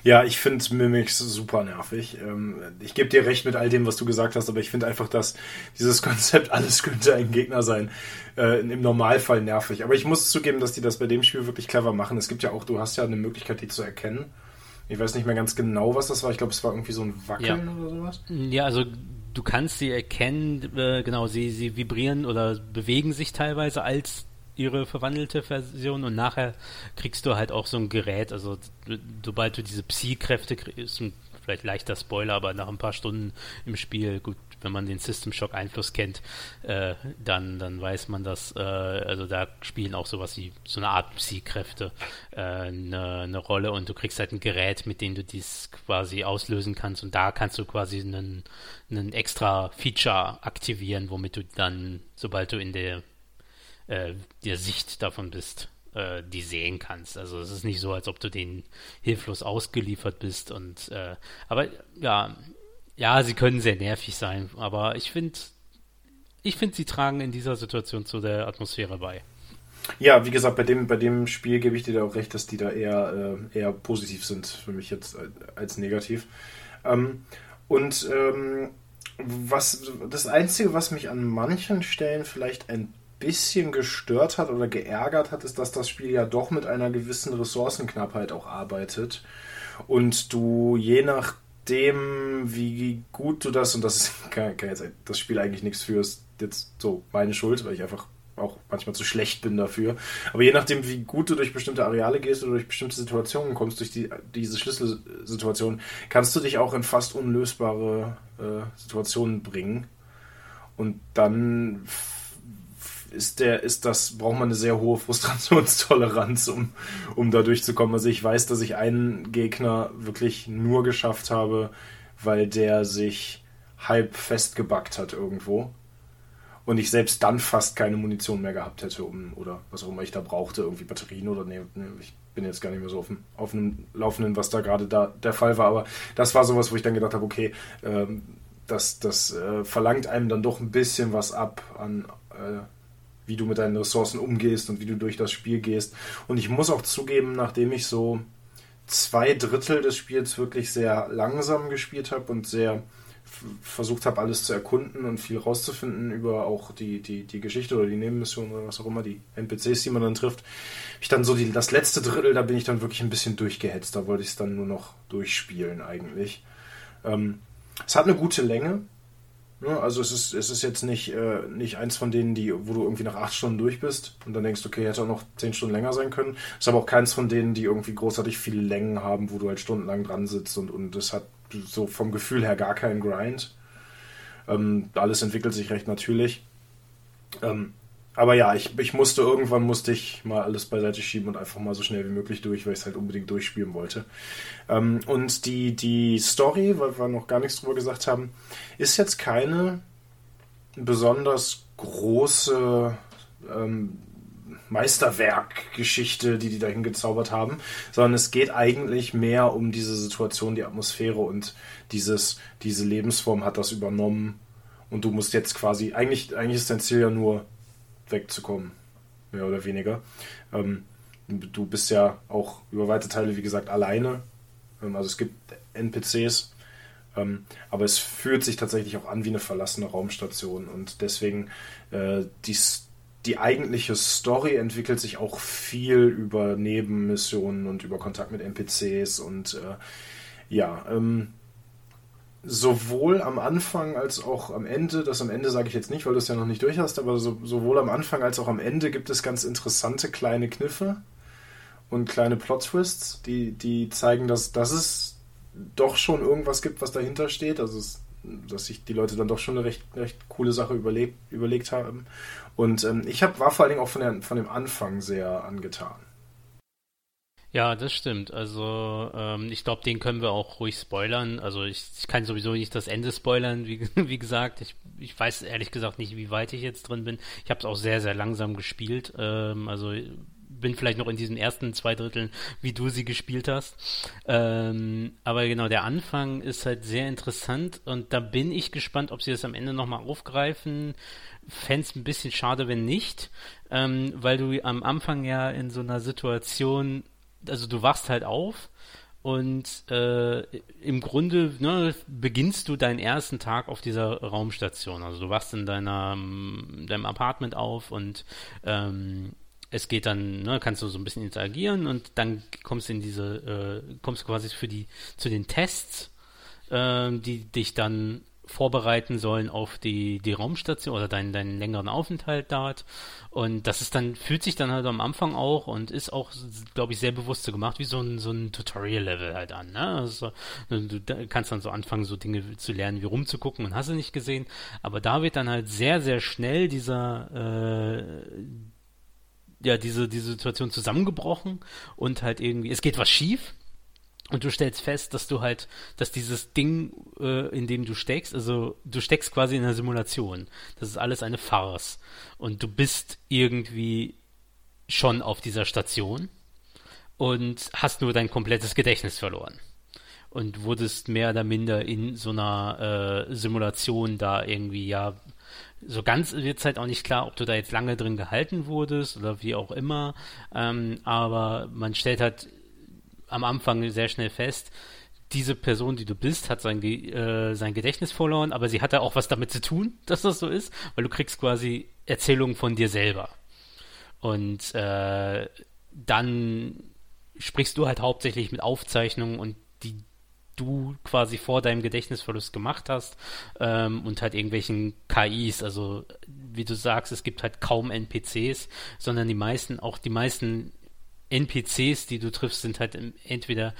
Ja, ich finde Mimics super nervig. Ähm, ich gebe dir recht mit all dem, was du gesagt hast, aber ich finde einfach, dass dieses Konzept, alles könnte ein Gegner sein, äh, im Normalfall nervig. Aber ich muss zugeben, dass die das bei dem Spiel wirklich clever machen. Es gibt ja auch, du hast ja eine Möglichkeit, die zu erkennen. Ich weiß nicht mehr ganz genau, was das war. Ich glaube, es war irgendwie so ein Wackeln ja. oder sowas. Ja, also du kannst sie erkennen, äh, genau, sie, sie vibrieren oder bewegen sich teilweise als ihre verwandelte Version und nachher kriegst du halt auch so ein Gerät, also sobald du diese Psi-Kräfte kriegst, vielleicht leichter Spoiler, aber nach ein paar Stunden im Spiel, gut, wenn man den System Shock Einfluss kennt, äh, dann, dann weiß man das, äh, also da spielen auch sowas wie so eine Art Psi-Kräfte äh, eine, eine Rolle und du kriegst halt ein Gerät, mit dem du dies quasi auslösen kannst und da kannst du quasi einen, einen extra Feature aktivieren, womit du dann, sobald du in der äh, der Sicht davon bist, äh, die sehen kannst. Also es ist nicht so, als ob du denen hilflos ausgeliefert bist und äh, aber ja, ja, sie können sehr nervig sein, aber ich finde, ich finde, sie tragen in dieser Situation zu der Atmosphäre bei. Ja, wie gesagt, bei dem, bei dem Spiel gebe ich dir da auch recht, dass die da eher, äh, eher positiv sind für mich jetzt als negativ. Ähm, und ähm, was das Einzige, was mich an manchen Stellen vielleicht ein bisschen gestört hat oder geärgert hat, ist, dass das Spiel ja doch mit einer gewissen Ressourcenknappheit auch arbeitet. Und du je nachdem, wie gut du das, und das ist kann, kann jetzt das Spiel eigentlich nichts für, ist jetzt so meine Schuld, weil ich einfach auch manchmal zu schlecht bin dafür. Aber je nachdem, wie gut du durch bestimmte Areale gehst oder durch bestimmte Situationen kommst, durch die, diese Schlüsselsituation, kannst du dich auch in fast unlösbare äh, Situationen bringen. Und dann ist der, ist das, braucht man eine sehr hohe Frustrationstoleranz, um, um da durchzukommen. Also ich weiß, dass ich einen Gegner wirklich nur geschafft habe, weil der sich halb festgebackt hat irgendwo. Und ich selbst dann fast keine Munition mehr gehabt hätte, um, oder was auch immer ich da brauchte, irgendwie Batterien oder nee, nee ich bin jetzt gar nicht mehr so auf dem, auf dem Laufenden, was da gerade da der Fall war. Aber das war sowas, wo ich dann gedacht habe, okay, ähm, das, das äh, verlangt einem dann doch ein bisschen was ab an äh, wie du mit deinen Ressourcen umgehst und wie du durch das Spiel gehst. Und ich muss auch zugeben, nachdem ich so zwei Drittel des Spiels wirklich sehr langsam gespielt habe und sehr versucht habe, alles zu erkunden und viel rauszufinden über auch die, die, die Geschichte oder die Nebenmission oder was auch immer, die NPCs, die man dann trifft. Ich dann so die, das letzte Drittel, da bin ich dann wirklich ein bisschen durchgehetzt. Da wollte ich es dann nur noch durchspielen eigentlich. Ähm, es hat eine gute Länge. Ja, ne, also es ist, es ist jetzt nicht, äh, nicht eins von denen, die, wo du irgendwie nach acht Stunden durch bist und dann denkst, okay, hätte auch noch zehn Stunden länger sein können. Es ist aber auch keins von denen, die irgendwie großartig viele Längen haben, wo du halt stundenlang dran sitzt und, und es hat so vom Gefühl her gar keinen Grind. Ähm, alles entwickelt sich recht natürlich. Ähm, aber ja, ich, ich musste irgendwann musste ich mal alles beiseite schieben und einfach mal so schnell wie möglich durch, weil ich es halt unbedingt durchspielen wollte. Ähm, und die, die Story, weil wir noch gar nichts drüber gesagt haben, ist jetzt keine besonders große ähm, Meisterwerkgeschichte, die die dahin gezaubert haben, sondern es geht eigentlich mehr um diese Situation, die Atmosphäre und dieses, diese Lebensform hat das übernommen. Und du musst jetzt quasi, eigentlich, eigentlich ist dein Ziel ja nur wegzukommen, mehr oder weniger. Ähm, du bist ja auch über weite Teile, wie gesagt, alleine. Ähm, also es gibt NPCs, ähm, aber es fühlt sich tatsächlich auch an wie eine verlassene Raumstation und deswegen äh, die, die eigentliche Story entwickelt sich auch viel über Nebenmissionen und über Kontakt mit NPCs und äh, ja, ähm, sowohl am Anfang als auch am Ende, das am Ende sage ich jetzt nicht, weil du es ja noch nicht durch hast, aber so, sowohl am Anfang als auch am Ende gibt es ganz interessante kleine Kniffe und kleine Plot-Twists, die, die zeigen, dass, dass es doch schon irgendwas gibt, was dahinter steht. Also es, dass sich die Leute dann doch schon eine recht, recht coole Sache überlegt, überlegt haben. Und ähm, ich hab, war vor allen Dingen auch von, der, von dem Anfang sehr angetan. Ja, das stimmt. Also ähm, ich glaube, den können wir auch ruhig spoilern. Also ich, ich kann sowieso nicht das Ende spoilern, wie, wie gesagt. Ich, ich weiß ehrlich gesagt nicht, wie weit ich jetzt drin bin. Ich habe es auch sehr, sehr langsam gespielt. Ähm, also bin vielleicht noch in diesen ersten zwei Dritteln, wie du sie gespielt hast. Ähm, aber genau, der Anfang ist halt sehr interessant und da bin ich gespannt, ob sie das am Ende nochmal aufgreifen. Fände es ein bisschen schade, wenn nicht, ähm, weil du am Anfang ja in so einer Situation also du wachst halt auf und äh, im Grunde ne, beginnst du deinen ersten Tag auf dieser Raumstation. Also du wachst in deiner, deinem Apartment auf und ähm, es geht dann, ne, kannst du so ein bisschen interagieren und dann kommst du in diese, äh, kommst quasi für die zu den Tests, äh, die dich dann vorbereiten sollen auf die, die Raumstation oder deinen, deinen längeren Aufenthalt dort. Und das ist dann, fühlt sich dann halt am Anfang auch und ist auch, glaube ich, sehr bewusst so gemacht, wie so ein, so ein Tutorial-Level halt an. Ne? Also, du kannst dann so anfangen, so Dinge zu lernen, wie rumzugucken und hast du nicht gesehen. Aber da wird dann halt sehr, sehr schnell dieser, äh, ja, diese, diese Situation zusammengebrochen und halt irgendwie, es geht was schief und du stellst fest, dass du halt, dass dieses Ding, äh, in dem du steckst, also du steckst quasi in einer Simulation. Das ist alles eine Farce. Und du bist irgendwie schon auf dieser Station und hast nur dein komplettes Gedächtnis verloren. Und wurdest mehr oder minder in so einer äh, Simulation da irgendwie, ja, so ganz wird es halt auch nicht klar, ob du da jetzt lange drin gehalten wurdest oder wie auch immer. Ähm, aber man stellt halt am Anfang sehr schnell fest, diese Person, die du bist, hat sein, äh, sein Gedächtnis verloren, aber sie hat ja auch was damit zu tun, dass das so ist, weil du kriegst quasi Erzählung von dir selber. Und äh, dann sprichst du halt hauptsächlich mit Aufzeichnungen und die du quasi vor deinem Gedächtnisverlust gemacht hast ähm, und halt irgendwelchen KIs. Also wie du sagst, es gibt halt kaum NPCs, sondern die meisten, auch die meisten NPCs, die du triffst, sind halt entweder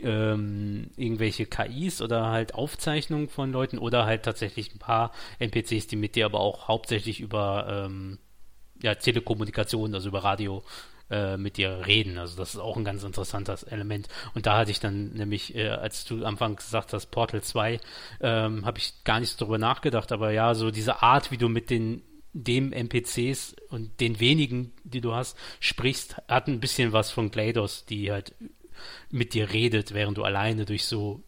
ähm, irgendwelche KIs oder halt Aufzeichnungen von Leuten oder halt tatsächlich ein paar NPCs, die mit dir aber auch hauptsächlich über ähm, ja, Telekommunikation, also über Radio äh, mit dir reden. Also das ist auch ein ganz interessantes Element. Und da hatte ich dann nämlich, äh, als du am Anfang gesagt hast, Portal 2, ähm, habe ich gar nicht so drüber nachgedacht, aber ja, so diese Art, wie du mit den dem NPCs und den wenigen, die du hast, sprichst, hat ein bisschen was von GLaDOS, die halt mit dir redet, während du alleine durch so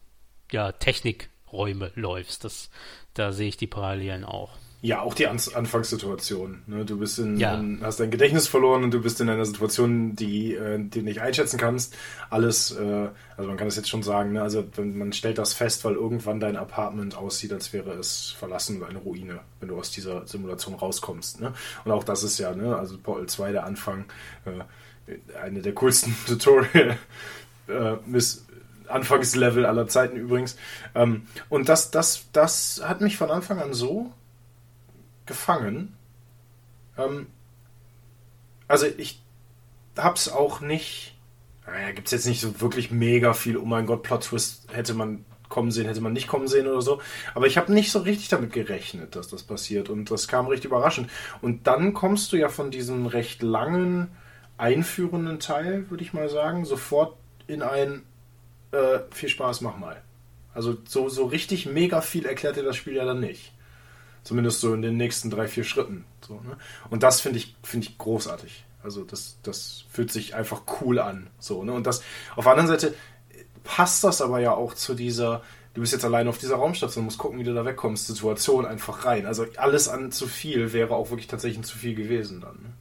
ja, Technikräume läufst. Das, da sehe ich die Parallelen auch. Ja, auch die An Anfangssituation. Ne? Du bist in, ja. hast dein Gedächtnis verloren und du bist in einer Situation, die, äh, die du nicht einschätzen kannst. Alles, äh, also man kann das jetzt schon sagen, ne? also man stellt das fest, weil irgendwann dein Apartment aussieht, als wäre es verlassen eine Ruine, wenn du aus dieser Simulation rauskommst. Ne? Und auch das ist ja, ne? also Portal 2, der Anfang, äh, eine der coolsten Tutorial äh, Anfangslevel aller Zeiten übrigens. Ähm, und das, das, das hat mich von Anfang an so gefangen. Ähm, also ich hab's auch nicht. Naja, gibt's jetzt nicht so wirklich mega viel, oh mein Gott, Plot-Twist hätte man kommen sehen, hätte man nicht kommen sehen oder so. Aber ich habe nicht so richtig damit gerechnet, dass das passiert. Und das kam recht überraschend. Und dann kommst du ja von diesem recht langen, einführenden Teil, würde ich mal sagen, sofort in ein äh, viel Spaß, mach mal. Also so, so richtig mega viel erklärt dir das Spiel ja dann nicht. Zumindest so in den nächsten drei, vier Schritten. So, ne? Und das finde ich, finde ich großartig. Also das, das fühlt sich einfach cool an. So, ne? Und das, auf der anderen Seite passt das aber ja auch zu dieser, du bist jetzt allein auf dieser Raumstation, musst gucken, wie du da wegkommst, Situation einfach rein. Also alles an zu viel wäre auch wirklich tatsächlich zu viel gewesen dann. Ne?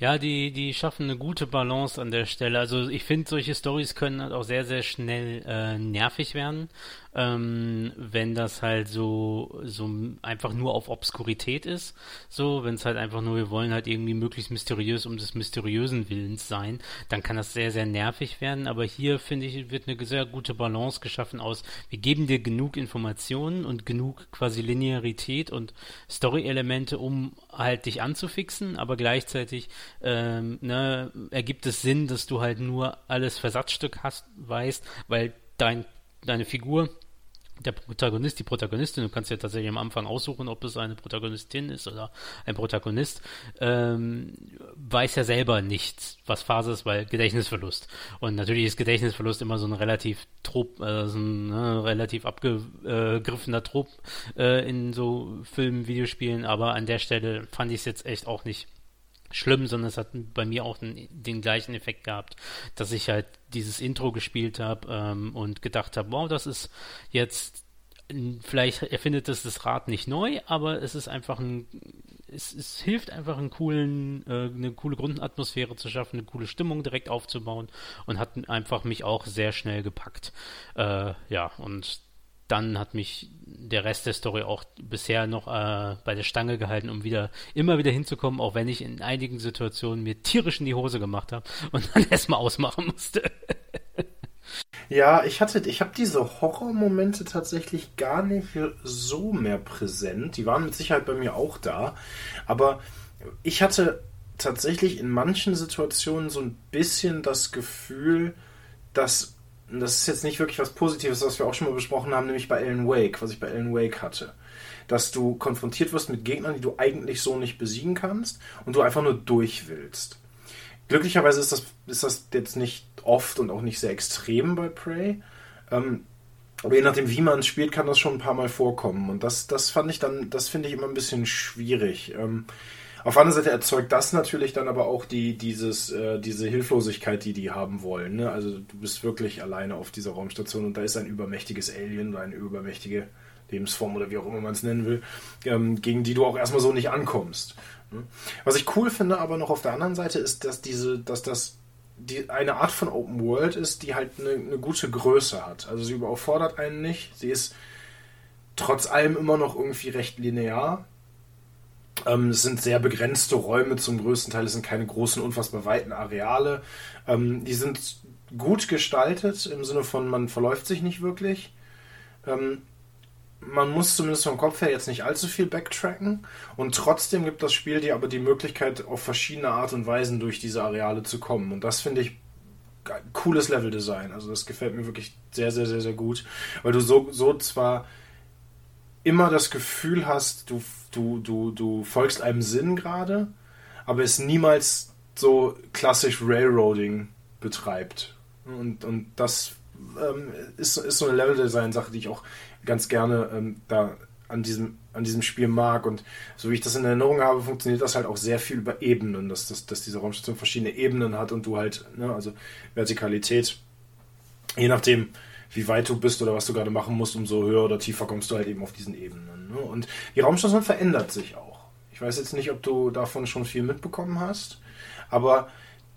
Ja, die, die schaffen eine gute Balance an der Stelle. Also ich finde, solche Stories können halt auch sehr, sehr schnell äh, nervig werden ähm, wenn das halt so, so einfach nur auf Obskurität ist. So, wenn es halt einfach nur, wir wollen halt irgendwie möglichst mysteriös um des mysteriösen Willens sein, dann kann das sehr, sehr nervig werden. Aber hier, finde ich, wird eine sehr gute Balance geschaffen aus, wir geben dir genug Informationen und genug quasi Linearität und Story-Elemente, um halt dich anzufixen, aber gleichzeitig ähm, ne, ergibt es Sinn, dass du halt nur alles Versatzstück hast, weißt, weil dein, deine Figur der Protagonist, die Protagonistin, du kannst ja tatsächlich am Anfang aussuchen, ob es eine Protagonistin ist oder ein Protagonist, ähm, weiß ja selber nichts, was Phase ist, weil Gedächtnisverlust. Und natürlich ist Gedächtnisverlust immer so ein relativ Trop, äh, so ein ne, relativ abgegriffener Trop äh, in so Filmen, Videospielen, aber an der Stelle fand ich es jetzt echt auch nicht schlimm, sondern es hat bei mir auch den, den gleichen Effekt gehabt, dass ich halt dieses Intro gespielt habe ähm, und gedacht habe, wow, das ist jetzt vielleicht erfindet es das Rad nicht neu, aber es ist einfach ein, es, es hilft einfach einen coolen, äh, eine coole Grundatmosphäre zu schaffen, eine coole Stimmung direkt aufzubauen und hat einfach mich auch sehr schnell gepackt. Äh, ja, und dann hat mich der Rest der Story auch bisher noch äh, bei der Stange gehalten, um wieder immer wieder hinzukommen, auch wenn ich in einigen Situationen mir tierisch in die Hose gemacht habe und dann erstmal ausmachen musste. ja, ich hatte, ich habe diese Horrormomente tatsächlich gar nicht so mehr präsent. Die waren mit Sicherheit bei mir auch da, aber ich hatte tatsächlich in manchen Situationen so ein bisschen das Gefühl, dass das ist jetzt nicht wirklich was Positives, was wir auch schon mal besprochen haben, nämlich bei Alan Wake, was ich bei Alan Wake hatte. Dass du konfrontiert wirst mit Gegnern, die du eigentlich so nicht besiegen kannst und du einfach nur durch willst. Glücklicherweise ist das, ist das jetzt nicht oft und auch nicht sehr extrem bei Prey. Ähm, aber je nachdem, wie man spielt, kann das schon ein paar Mal vorkommen. Und das, das fand ich dann, das finde ich immer ein bisschen schwierig. Ähm, auf der anderen Seite erzeugt das natürlich dann aber auch die, dieses, äh, diese Hilflosigkeit, die die haben wollen. Ne? Also du bist wirklich alleine auf dieser Raumstation und da ist ein übermächtiges Alien oder eine übermächtige Lebensform oder wie auch immer man es nennen will, ähm, gegen die du auch erstmal so nicht ankommst. Ne? Was ich cool finde aber noch auf der anderen Seite ist, dass diese, dass das die, eine Art von Open World ist, die halt eine, eine gute Größe hat. Also sie überfordert einen nicht. Sie ist trotz allem immer noch irgendwie recht linear Ähm, es sind sehr begrenzte Räume zum größten Teil. Es sind keine großen, unfassbar weiten Areale. Ähm, die sind gut gestaltet im Sinne von, man verläuft sich nicht wirklich. Ähm, man muss zumindest vom Kopf her jetzt nicht allzu viel backtracken und trotzdem gibt das Spiel dir aber die Möglichkeit, auf verschiedene Art und Weisen durch diese Areale zu kommen. Und das finde ich cooles Leveldesign. Also das gefällt mir wirklich sehr, sehr, sehr, sehr gut. Weil du so, so zwar immer das Gefühl hast, du, du, du, du folgst einem Sinn gerade, aber es niemals so klassisch Railroading betreibt. Und, und das ähm, ist, ist so eine Leveldesign-Sache, die ich auch ganz gerne ähm, da an diesem, an diesem Spiel mag. Und so wie ich das in Erinnerung habe, funktioniert das halt auch sehr viel über Ebenen, dass, dass, dass diese Raumstation verschiedene Ebenen hat und du halt, ne, also Vertikalität, je nachdem, wie weit du bist oder was du gerade machen musst, umso höher oder tiefer kommst du halt eben auf diesen Ebenen. Ne? Und die Raumstation verändert sich auch. Ich weiß jetzt nicht, ob du davon schon viel mitbekommen hast, aber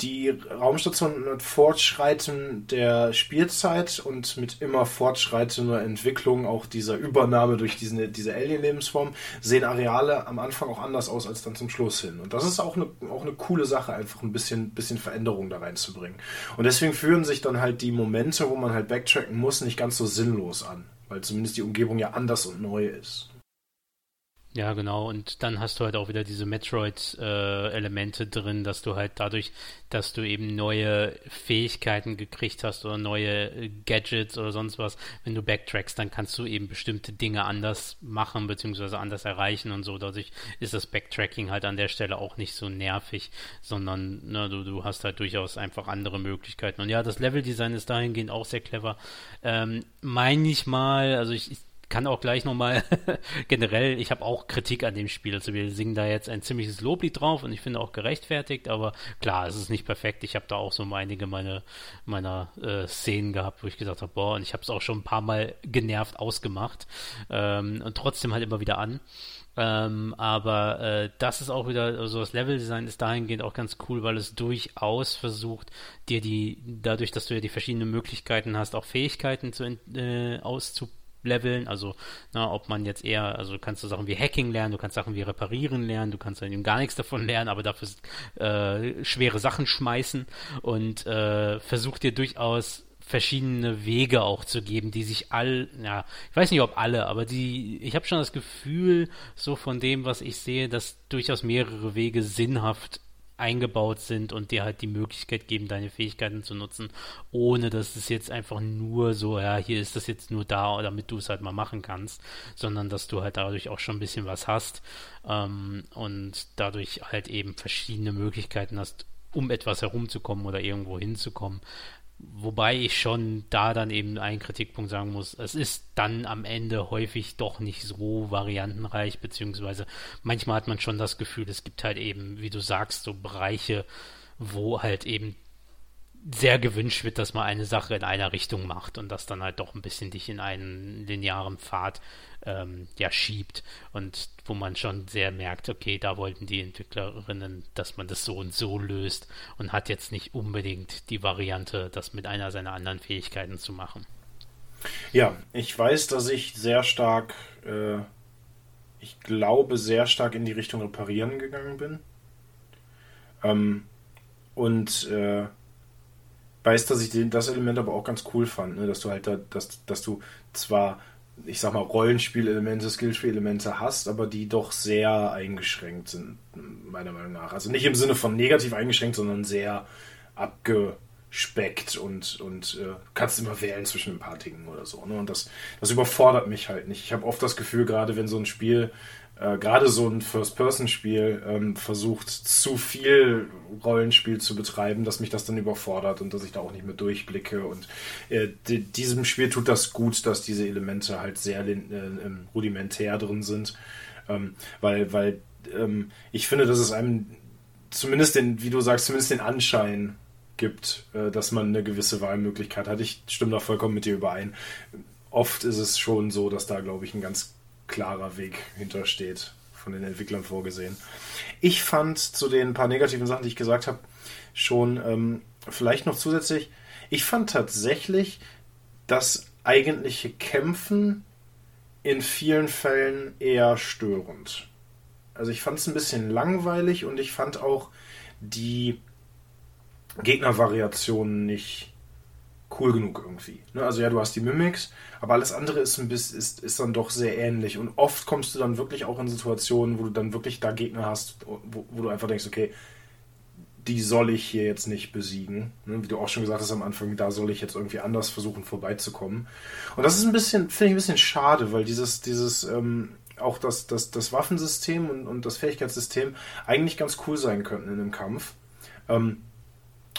die Raumstation mit Fortschreiten der Spielzeit und mit immer fortschreitender Entwicklung auch dieser Übernahme durch diesen, diese Alien-Lebensform sehen Areale am Anfang auch anders aus als dann zum Schluss hin. Und das ist auch eine, auch eine coole Sache, einfach ein bisschen, bisschen Veränderung da reinzubringen. Und deswegen führen sich dann halt die Momente, wo man halt backtracken muss, nicht ganz so sinnlos an, weil zumindest die Umgebung ja anders und neu ist. Ja, genau. Und dann hast du halt auch wieder diese Metroid-Elemente äh, drin, dass du halt dadurch, dass du eben neue Fähigkeiten gekriegt hast oder neue äh, Gadgets oder sonst was, wenn du backtrackst, dann kannst du eben bestimmte Dinge anders machen bzw. anders erreichen und so. Dadurch ist das Backtracking halt an der Stelle auch nicht so nervig, sondern ne, du, du hast halt durchaus einfach andere Möglichkeiten. Und ja, das Leveldesign ist dahingehend auch sehr clever. Ähm, meine ich mal, also ich, ich kann auch gleich nochmal generell, ich habe auch Kritik an dem Spiel. Also wir singen da jetzt ein ziemliches Loblied drauf und ich finde auch gerechtfertigt, aber klar, es ist nicht perfekt. Ich habe da auch so einige meine, meiner äh, Szenen gehabt, wo ich gesagt habe, boah, und ich habe es auch schon ein paar Mal genervt ausgemacht ähm, und trotzdem halt immer wieder an. Ähm, aber äh, das ist auch wieder, also das Leveldesign ist dahingehend auch ganz cool, weil es durchaus versucht, dir die, dadurch, dass du ja die verschiedenen Möglichkeiten hast, auch Fähigkeiten zu äh, auszuprobieren leveln. Also, na, ob man jetzt eher, also kannst du Sachen wie Hacking lernen, du kannst Sachen wie Reparieren lernen, du kannst dann eben gar nichts davon lernen, aber dafür äh, schwere Sachen schmeißen und äh, versucht dir durchaus verschiedene Wege auch zu geben, die sich all, ja, ich weiß nicht ob alle, aber die, ich habe schon das Gefühl, so von dem, was ich sehe, dass durchaus mehrere Wege sinnhaft eingebaut sind und dir halt die Möglichkeit geben, deine Fähigkeiten zu nutzen, ohne dass es jetzt einfach nur so, ja, hier ist das jetzt nur da, damit du es halt mal machen kannst, sondern dass du halt dadurch auch schon ein bisschen was hast ähm, und dadurch halt eben verschiedene Möglichkeiten hast, um etwas herumzukommen oder irgendwo hinzukommen. Wobei ich schon da dann eben einen Kritikpunkt sagen muss, es ist dann am Ende häufig doch nicht so variantenreich, beziehungsweise manchmal hat man schon das Gefühl, es gibt halt eben, wie du sagst, so Bereiche, wo halt eben sehr gewünscht wird, dass man eine Sache in einer Richtung macht und das dann halt doch ein bisschen dich in einen linearen Pfad ähm, ja schiebt und wo man schon sehr merkt, okay, da wollten die Entwicklerinnen, dass man das so und so löst und hat jetzt nicht unbedingt die Variante, das mit einer seiner anderen Fähigkeiten zu machen. Ja, ich weiß, dass ich sehr stark, äh, ich glaube, sehr stark in die Richtung Reparieren gegangen bin. Ähm, und äh, weiß, dass ich den, das Element aber auch ganz cool fand, ne? dass du halt da, dass, dass du zwar, ich sag mal, Rollenspielelemente, Skillspielelemente hast, aber die doch sehr eingeschränkt sind, meiner Meinung nach. Also nicht im Sinne von negativ eingeschränkt, sondern sehr abgespeckt und, und äh, kannst immer wählen zwischen ein paar Dingen oder so. Ne? Und das, das überfordert mich halt nicht. Ich habe oft das Gefühl, gerade wenn so ein Spiel äh, gerade so ein First-Person-Spiel ähm, versucht, zu viel Rollenspiel zu betreiben, dass mich das dann überfordert und dass ich da auch nicht mehr durchblicke. Und äh, diesem Spiel tut das gut, dass diese Elemente halt sehr äh, ähm, rudimentär drin sind. Ähm, weil, weil ähm, ich finde, dass es einem zumindest den, wie du sagst, zumindest den Anschein gibt, äh, dass man eine gewisse Wahlmöglichkeit hat. Ich stimme da vollkommen mit dir überein. Oft ist es schon so, dass da, glaube ich, ein ganz klarer Weg hintersteht, von den Entwicklern vorgesehen. Ich fand zu den paar negativen Sachen, die ich gesagt habe, schon ähm, vielleicht noch zusätzlich, ich fand tatsächlich das eigentliche Kämpfen in vielen Fällen eher störend. also ich fand es ein bisschen langweilig und ich fand auch die Gegnervariationen nicht cool genug irgendwie. Ne? Also ja, du hast die Mimics, aber alles andere ist, ein bisschen, ist, ist dann doch sehr ähnlich. Und oft kommst du dann wirklich auch in Situationen, wo du dann wirklich da Gegner hast, wo, wo du einfach denkst, okay, die soll ich hier jetzt nicht besiegen. Ne? Wie du auch schon gesagt hast am Anfang, da soll ich jetzt irgendwie anders versuchen vorbeizukommen. Und das ist ein bisschen, finde ich ein bisschen schade, weil dieses, dieses, ähm, auch das, das, das Waffensystem und, und das Fähigkeitssystem eigentlich ganz cool sein könnten in einem Kampf. Ähm,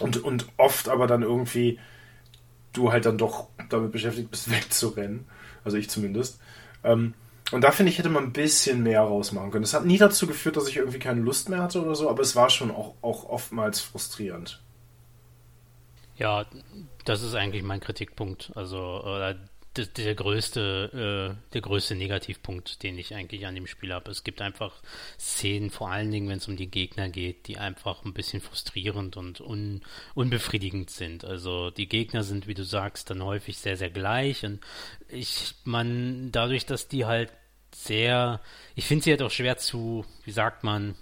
und, und oft aber dann irgendwie du halt dann doch damit beschäftigt bist, wegzurennen. Also ich zumindest. Ähm, und da finde ich, hätte man ein bisschen mehr rausmachen können. Es hat nie dazu geführt, dass ich irgendwie keine Lust mehr hatte oder so, aber es war schon auch, auch oftmals frustrierend. Ja, das ist eigentlich mein Kritikpunkt. Also, oder der, der größte, äh, der größte Negativpunkt, den ich eigentlich an dem Spiel habe. Es gibt einfach Szenen, vor allen Dingen, wenn es um die Gegner geht, die einfach ein bisschen frustrierend und un, unbefriedigend sind. Also die Gegner sind, wie du sagst, dann häufig sehr, sehr gleich und ich, man, dadurch, dass die halt sehr, ich finde sie halt auch schwer zu, wie sagt man,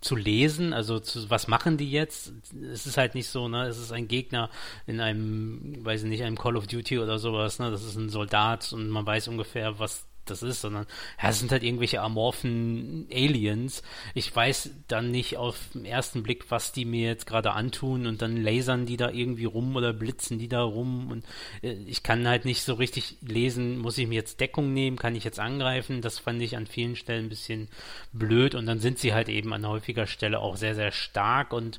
zu lesen. Also zu, was machen die jetzt? Es ist halt nicht so, ne? Es ist ein Gegner in einem, weiß ich nicht, einem Call of Duty oder sowas, ne? Das ist ein Soldat und man weiß ungefähr, was das ist, sondern ja, es sind halt irgendwelche amorphen Aliens. Ich weiß dann nicht auf den ersten Blick, was die mir jetzt gerade antun und dann lasern die da irgendwie rum oder blitzen die da rum und äh, ich kann halt nicht so richtig lesen, muss ich mir jetzt Deckung nehmen, kann ich jetzt angreifen? Das fand ich an vielen Stellen ein bisschen blöd und dann sind sie halt eben an häufiger Stelle auch sehr, sehr stark und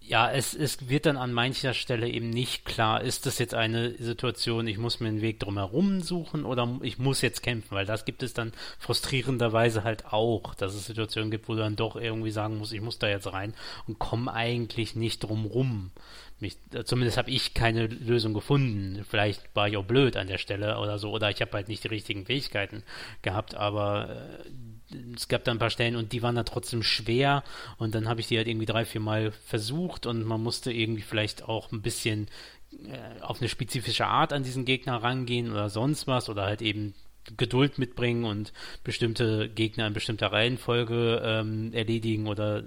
ja, es, es wird dann an mancher Stelle eben nicht klar, ist das jetzt eine Situation, ich muss mir einen Weg drumherum suchen oder ich muss jetzt kämpfen, weil das gibt es dann frustrierenderweise halt auch, dass es Situationen gibt, wo du dann doch irgendwie sagen musst, ich muss da jetzt rein und komme eigentlich nicht drumrum. Mich, zumindest habe ich keine Lösung gefunden. Vielleicht war ich auch blöd an der Stelle oder so, oder ich habe halt nicht die richtigen Fähigkeiten gehabt, aber äh, es gab da ein paar Stellen und die waren dann trotzdem schwer. Und dann habe ich die halt irgendwie drei, vier Mal versucht und man musste irgendwie vielleicht auch ein bisschen äh, auf eine spezifische Art an diesen Gegner rangehen oder sonst was oder halt eben Geduld mitbringen und bestimmte Gegner in bestimmter Reihenfolge ähm, erledigen oder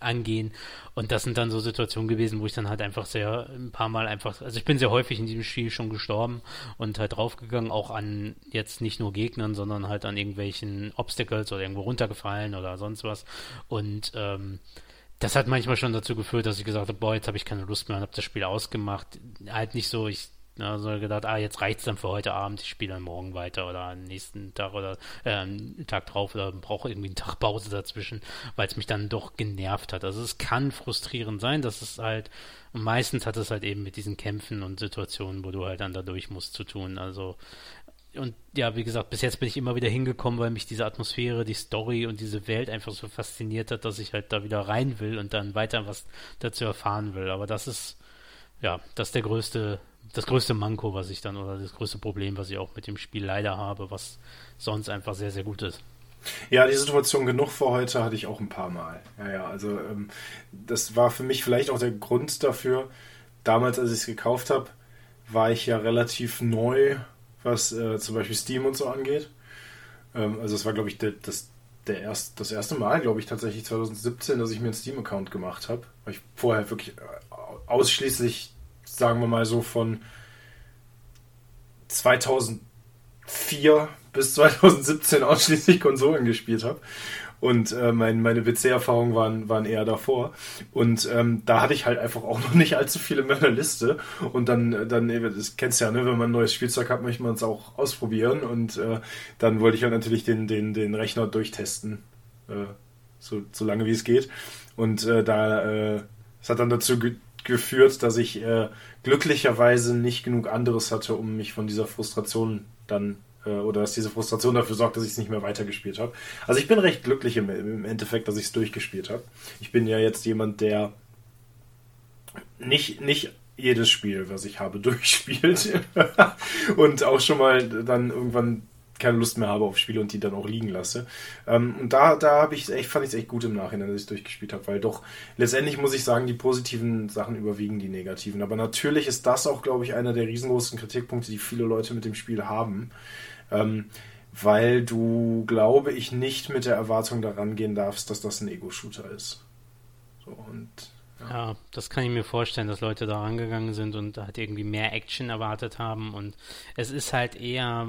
angehen. Und das sind dann so Situationen gewesen, wo ich dann halt einfach sehr ein paar Mal einfach, also ich bin sehr häufig in diesem Spiel schon gestorben und halt draufgegangen, auch an jetzt nicht nur Gegnern, sondern halt an irgendwelchen Obstacles oder irgendwo runtergefallen oder sonst was. Und ähm, das hat manchmal schon dazu geführt, dass ich gesagt habe, boah, jetzt habe ich keine Lust mehr und habe das Spiel ausgemacht. Halt nicht so, ich ja, so gedacht, ah, jetzt reicht's dann für heute Abend, ich spiele dann morgen weiter oder am nächsten Tag oder äh, Tag drauf oder brauche irgendwie einen Tag Pause dazwischen, weil es mich dann doch genervt hat. Also es kann frustrierend sein, dass es halt, meistens hat es halt eben mit diesen Kämpfen und Situationen, wo du halt dann dadurch musst, zu tun. Also und ja, wie gesagt, bis jetzt bin ich immer wieder hingekommen, weil mich diese Atmosphäre, die Story und diese Welt einfach so fasziniert hat, dass ich halt da wieder rein will und dann weiter was dazu erfahren will. Aber das ist, ja, das ist der größte das größte Manko, was ich dann, oder das größte Problem, was ich auch mit dem Spiel leider habe, was sonst einfach sehr, sehr gut ist. Ja, die Situation genug für heute hatte ich auch ein paar Mal. Ja, ja, also ähm, das war für mich vielleicht auch der Grund dafür. Damals, als ich es gekauft habe, war ich ja relativ neu, was äh, zum Beispiel Steam und so angeht. Ähm, also es war, glaube ich, der, das, der erst, das erste Mal, glaube ich, tatsächlich 2017, dass ich mir einen Steam-Account gemacht habe. Weil ich vorher wirklich äh, ausschließlich sagen wir mal so von 2004 bis 2017 ausschließlich Konsolen gespielt habe. Und äh, mein, meine PC-Erfahrungen waren, waren eher davor. Und ähm, da hatte ich halt einfach auch noch nicht allzu viele in meiner Liste. Und dann, dann das kennst du ja, ne, wenn man ein neues Spielzeug hat, möchte man es auch ausprobieren. Und äh, dann wollte ich halt natürlich den, den, den Rechner durchtesten. Äh, so, so lange wie es geht. Und äh, da, äh, es hat dann dazu geführt, dass ich äh, glücklicherweise nicht genug anderes hatte, um mich von dieser Frustration dann äh, oder dass diese Frustration dafür sorgt, dass ich es nicht mehr weitergespielt habe. Also ich bin recht glücklich im, im Endeffekt, dass ich es durchgespielt habe. Ich bin ja jetzt jemand, der nicht, nicht jedes Spiel, was ich habe, durchspielt und auch schon mal dann irgendwann keine Lust mehr habe auf Spiele und die dann auch liegen lasse. Ähm, und da, da habe ich echt, fand ich es echt gut im Nachhinein, dass ich es durchgespielt habe, weil doch letztendlich muss ich sagen, die positiven Sachen überwiegen die negativen. Aber natürlich ist das auch, glaube ich, einer der riesengroßen Kritikpunkte, die viele Leute mit dem Spiel haben. Ähm, weil du, glaube ich, nicht mit der Erwartung daran gehen darfst, dass das ein Ego-Shooter ist. So, und ja. ja. das kann ich mir vorstellen, dass Leute da rangegangen sind und halt irgendwie mehr Action erwartet haben. Und es ist halt eher,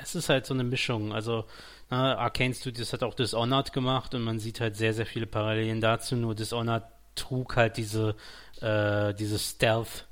es ist halt so eine Mischung. Also na, ne, Arcane Studios hat auch Dishonored gemacht und man sieht halt sehr, sehr viele Parallelen dazu. Nur Dishonored trug halt diese, äh, diese Stealth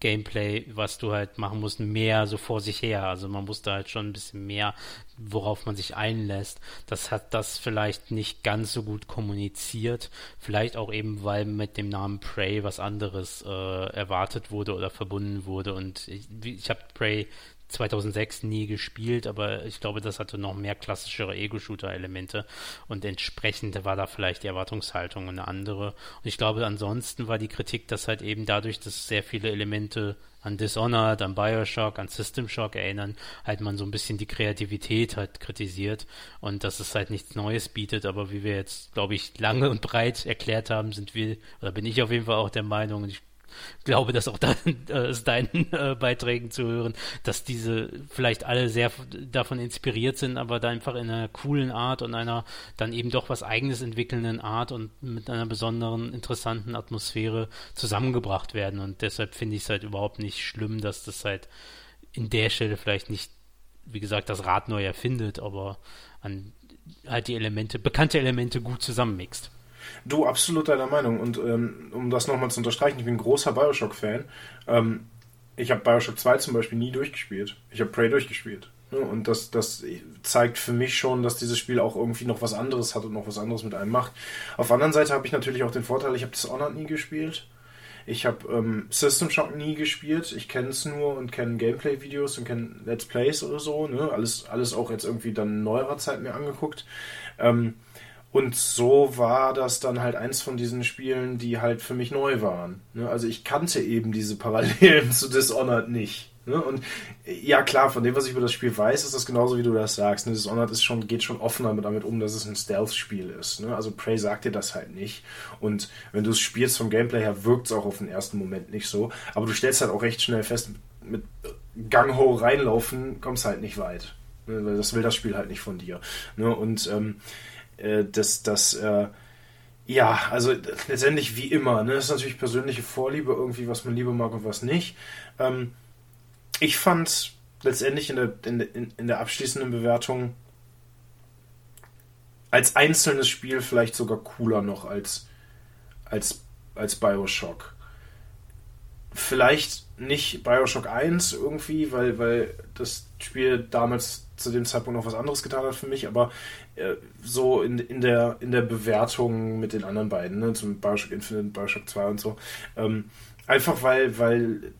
Gameplay, was du halt machen musst, mehr so vor sich her. Also man musste halt schon ein bisschen mehr, worauf man sich einlässt. Das hat das vielleicht nicht ganz so gut kommuniziert. Vielleicht auch eben, weil mit dem Namen Prey was anderes äh, erwartet wurde oder verbunden wurde. Und ich, ich habe Prey 2006 nie gespielt, aber ich glaube, das hatte noch mehr klassischere Ego-Shooter-Elemente und entsprechend war da vielleicht die Erwartungshaltung eine andere. Und ich glaube, ansonsten war die Kritik, dass halt eben dadurch, dass sehr viele Elemente an Dishonored, an Bioshock, an System Shock erinnern, halt man so ein bisschen die Kreativität halt kritisiert und dass es halt nichts Neues bietet, aber wie wir jetzt, glaube ich, lange und breit erklärt haben, sind wir, oder bin ich auf jeden Fall auch der Meinung, und ich glaube, dass auch äh, aus deinen äh, Beiträgen zu hören, dass diese vielleicht alle sehr davon inspiriert sind, aber da einfach in einer coolen Art und einer dann eben doch was eigenes entwickelnden Art und mit einer besonderen, interessanten Atmosphäre zusammengebracht werden. Und deshalb finde ich es halt überhaupt nicht schlimm, dass das halt in der Stelle vielleicht nicht, wie gesagt, das Rad neu erfindet, aber an halt die Elemente, bekannte Elemente gut zusammenmixt. Du, absolut deiner Meinung. Und ähm, um das nochmal zu unterstreichen, ich bin ein großer Bioshock-Fan. Ähm, ich habe Bioshock 2 zum Beispiel nie durchgespielt. Ich habe Prey durchgespielt. Ne? Und das, das zeigt für mich schon, dass dieses Spiel auch irgendwie noch was anderes hat und noch was anderes mit einem macht. Auf der anderen Seite habe ich natürlich auch den Vorteil, ich habe Dishonored nie gespielt. Ich habe ähm, System Shock nie gespielt. Ich kenne es nur und kenne Gameplay-Videos und kenne Let's Plays oder so. Ne? Alles, alles auch jetzt irgendwie dann neuerer Zeit mir angeguckt. Ähm, und so war das dann halt eins von diesen Spielen, die halt für mich neu waren. Ne? Also ich kannte eben diese Parallelen zu Dishonored nicht. Ne? Und ja klar, von dem, was ich über das Spiel weiß, ist das genauso, wie du das sagst. Ne? Dishonored ist schon, geht schon offener damit um, dass es ein Stealth-Spiel ist. Also Prey sagt dir das halt nicht. Und wenn du es spielst vom Gameplay her, wirkt es auch auf den ersten Moment nicht so. Aber du stellst halt auch recht schnell fest, mit Gang-Ho reinlaufen, kommst halt nicht weit. Das will das Spiel halt nicht von dir. Und ähm, äh, dass das äh, ja, also letztendlich wie immer, ne, das ist natürlich persönliche Vorliebe, irgendwie, was man lieber mag und was nicht. Ähm, ich fand letztendlich in der, in, in, der abschließenden Bewertung als einzelnes Spiel vielleicht sogar cooler noch als, als, als Bioshock. Vielleicht nicht Bioshock 1 irgendwie, weil, weil das Spiel damals zu dem Zeitpunkt noch was anderes getan hat für mich, aber so in, in, der, in der Bewertung mit den anderen beiden, ne, zum Bioshock Infinite, Bioshock 2 und so. Ähm, einfach weil, weil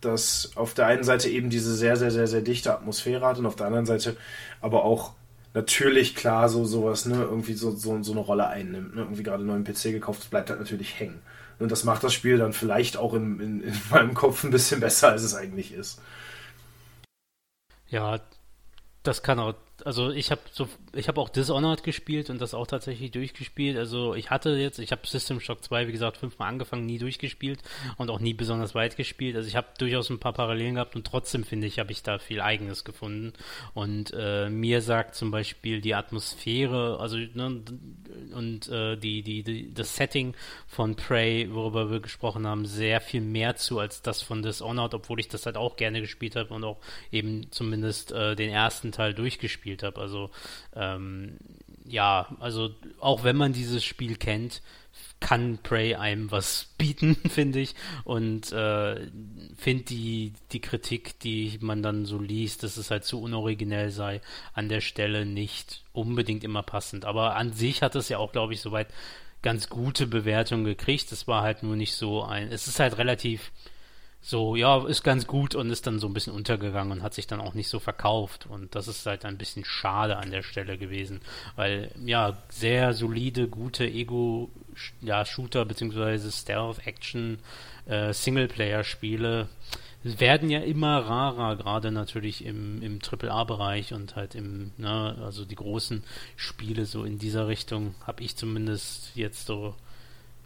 das auf der einen Seite eben diese sehr, sehr, sehr, sehr dichte Atmosphäre hat und auf der anderen Seite aber auch natürlich klar so sowas, ne, irgendwie so, so, so eine Rolle einnimmt. Ne? Irgendwie gerade einen neuen PC gekauft, bleibt halt natürlich hängen. Und das macht das Spiel dann vielleicht auch in, in, in meinem Kopf ein bisschen besser, als es eigentlich ist. Ja, das kann auch also ich habe so, ich habe auch Dishonored gespielt und das auch tatsächlich durchgespielt. Also ich hatte jetzt, ich habe System Shock 2, wie gesagt, fünfmal angefangen, nie durchgespielt und auch nie besonders weit gespielt. Also ich habe durchaus ein paar Parallelen gehabt und trotzdem finde ich, habe ich da viel Eigenes gefunden. Und äh, mir sagt zum Beispiel die Atmosphäre, also ne, und äh, die, die, die, das Setting von Prey, worüber wir gesprochen haben, sehr viel mehr zu als das von Dishonored, obwohl ich das halt auch gerne gespielt habe und auch eben zumindest äh, den ersten Teil durchgespielt gespielt habe. Also ähm, ja, also auch wenn man dieses Spiel kennt, kann Prey einem was bieten, finde ich. Und äh, finde die, die Kritik, die man dann so liest, dass es halt zu unoriginell sei, an der Stelle nicht unbedingt immer passend. Aber an sich hat es ja auch, glaube ich, soweit ganz gute Bewertungen gekriegt. Es war halt nur nicht so ein. Es ist halt relativ so, ja, ist ganz gut und ist dann so ein bisschen untergegangen und hat sich dann auch nicht so verkauft. Und das ist halt ein bisschen schade an der Stelle gewesen, weil, ja, sehr solide, gute Ego-Shooter ja, beziehungsweise Stealth-Action äh, Singleplayer-Spiele werden ja immer rarer, gerade natürlich im, im AAA-Bereich und halt im, ne, also die großen Spiele so in dieser Richtung habe ich zumindest jetzt so,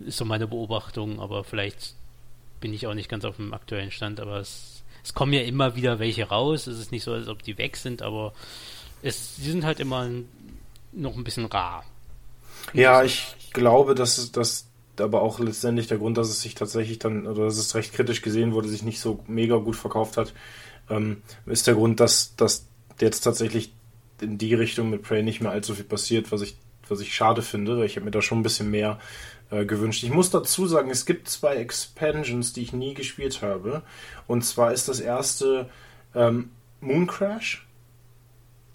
ist so meine Beobachtung, aber vielleicht bin ich auch nicht ganz auf dem aktuellen Stand, aber es, es kommen ja immer wieder welche raus. Es ist nicht so, als ob die weg sind, aber es, die sind halt immer noch ein bisschen rar. Ja, ich glaube, dass das aber auch letztendlich der Grund, dass es sich tatsächlich dann, oder dass es recht kritisch gesehen wurde, sich nicht so mega gut verkauft hat, ähm, ist der Grund, dass, dass jetzt tatsächlich in die Richtung mit Prey nicht mehr allzu viel passiert, was ich, was ich schade finde, ich habe mir da schon ein bisschen mehr äh, gewünscht. Ich muss dazu sagen, es gibt zwei Expansions, die ich nie gespielt habe. Und zwar ist das erste ähm, Moon Crash.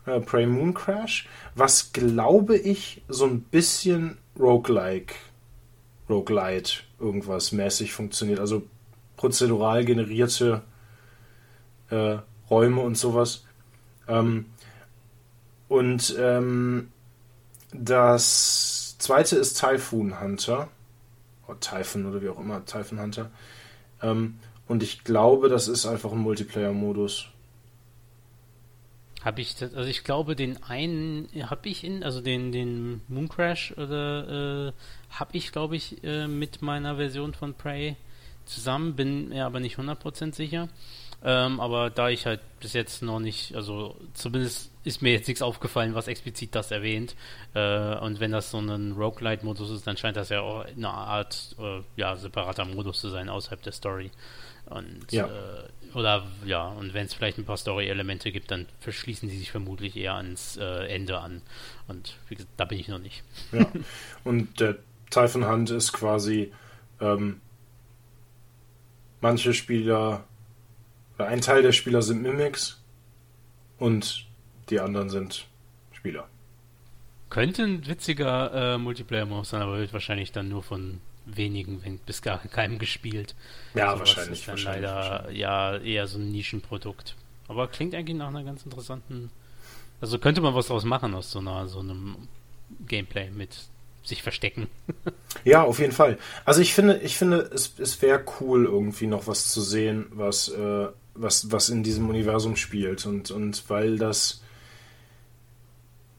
Äh, Prey Moon Crash, was glaube ich so ein bisschen roguelike, roguelite irgendwas mäßig funktioniert. Also prozedural generierte äh, Räume und sowas. Ähm, und ähm, das zweite ist Typhoon Hunter. Oder Typhon oder wie auch immer, Typhoon Hunter. Ähm, und ich glaube, das ist einfach ein Multiplayer-Modus. Habe ich das, also ich glaube, den einen habe ich in, also den, den Mooncrash oder äh, habe ich, glaube ich, äh, mit meiner Version von Prey zusammen, bin mir aber nicht 100% sicher. Ähm, aber da ich halt bis jetzt noch nicht, also zumindest ist mir jetzt nichts aufgefallen, was explizit das erwähnt. Äh, und wenn das so ein Roguelite-Modus ist, dann scheint das ja auch eine Art äh, ja, separater Modus zu sein außerhalb der Story. Und ja. Äh, oder ja, und wenn es vielleicht ein paar Story-Elemente gibt, dann verschließen sie sich vermutlich eher ans äh, Ende an. Und wie gesagt, da bin ich noch nicht. Ja. Und der Typhon Hunt ist quasi ähm, manche Spieler ein Teil der Spieler sind Mimics und die anderen sind Spieler. Könnte ein witziger äh, Multiplayer-Modus sein, aber wird wahrscheinlich dann nur von wenigen, wenn bis gar keinem gespielt. Ja, also wahrscheinlich. Ist dann wahrscheinlich, leider wahrscheinlich. ja eher so ein Nischenprodukt. Aber klingt eigentlich nach einer ganz interessanten. Also könnte man was draus machen aus so einer so einem Gameplay mit sich verstecken. ja, auf jeden Fall. Also ich finde, ich finde, es, es wäre cool, irgendwie noch was zu sehen, was, äh, was, was in diesem Universum spielt. Und, und weil das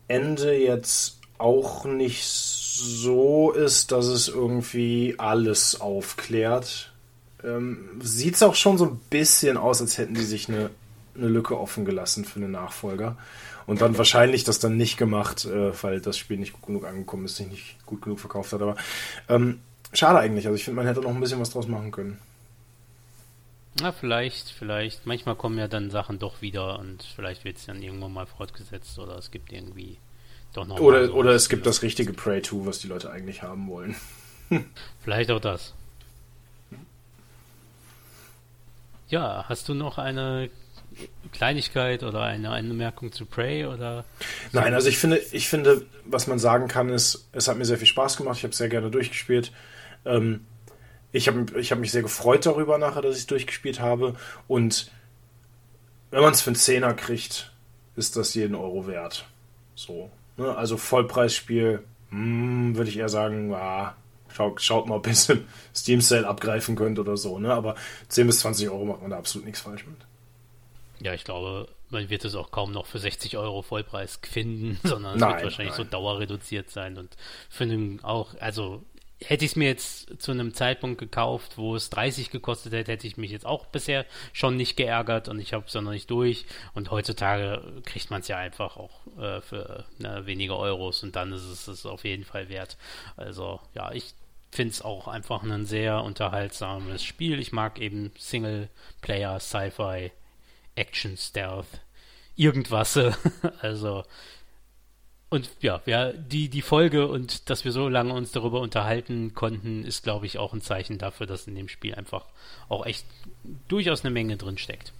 Ende jetzt auch nicht so ist, dass es irgendwie alles aufklärt, ähm, sieht es auch schon so ein bisschen aus, als hätten die sich eine, eine Lücke offen gelassen für einen Nachfolger. Und dann wahrscheinlich das dann nicht gemacht, äh, weil das Spiel nicht gut genug angekommen ist, sich nicht gut genug verkauft hat. Aber ähm, schade eigentlich. Also ich finde, man hätte noch ein bisschen was draus machen können. Na, vielleicht, vielleicht. Manchmal kommen ja dann Sachen doch wieder und vielleicht wird es dann irgendwann mal fortgesetzt oder es gibt irgendwie doch noch. Oder, oder es gibt das richtige Prey 2, was die Leute eigentlich haben wollen. vielleicht auch das. Ja, hast du noch eine Kleinigkeit oder eine Anmerkung zu Prey oder? Nein, also ich finde, ich finde, was man sagen kann, ist, es hat mir sehr viel Spaß gemacht. Ich habe sehr gerne durchgespielt. Ähm, ich habe ich hab mich sehr gefreut darüber nachher, dass ich es durchgespielt habe. Und wenn man es für einen Zehner kriegt, ist das jeden Euro wert. So. Ne? Also Vollpreisspiel, hm, würde ich eher sagen, ah, schaut, schaut mal, ob ihr im Steam Sale abgreifen könnt oder so. Ne? Aber 10 bis 20 Euro macht man da absolut nichts falsch mit. Ja, ich glaube, man wird es auch kaum noch für 60 Euro Vollpreis finden, sondern es nein, wird wahrscheinlich nein. so dauerreduziert sein und für einen auch, also hätte ich es mir jetzt zu einem Zeitpunkt gekauft, wo es 30 gekostet hätte, hätte ich mich jetzt auch bisher schon nicht geärgert und ich habe es ja noch nicht durch. Und heutzutage kriegt man es ja einfach auch äh, für ne, wenige Euros und dann ist es es auf jeden Fall wert. Also ja, ich finde es auch einfach ein sehr unterhaltsames Spiel. Ich mag eben Singleplayer, Sci-Fi, Action, Stealth, irgendwas. also und ja, ja, die, die Folge und dass wir so lange uns darüber unterhalten konnten, ist, glaube ich, auch ein Zeichen dafür, dass in dem Spiel einfach auch echt durchaus eine Menge drin steckt.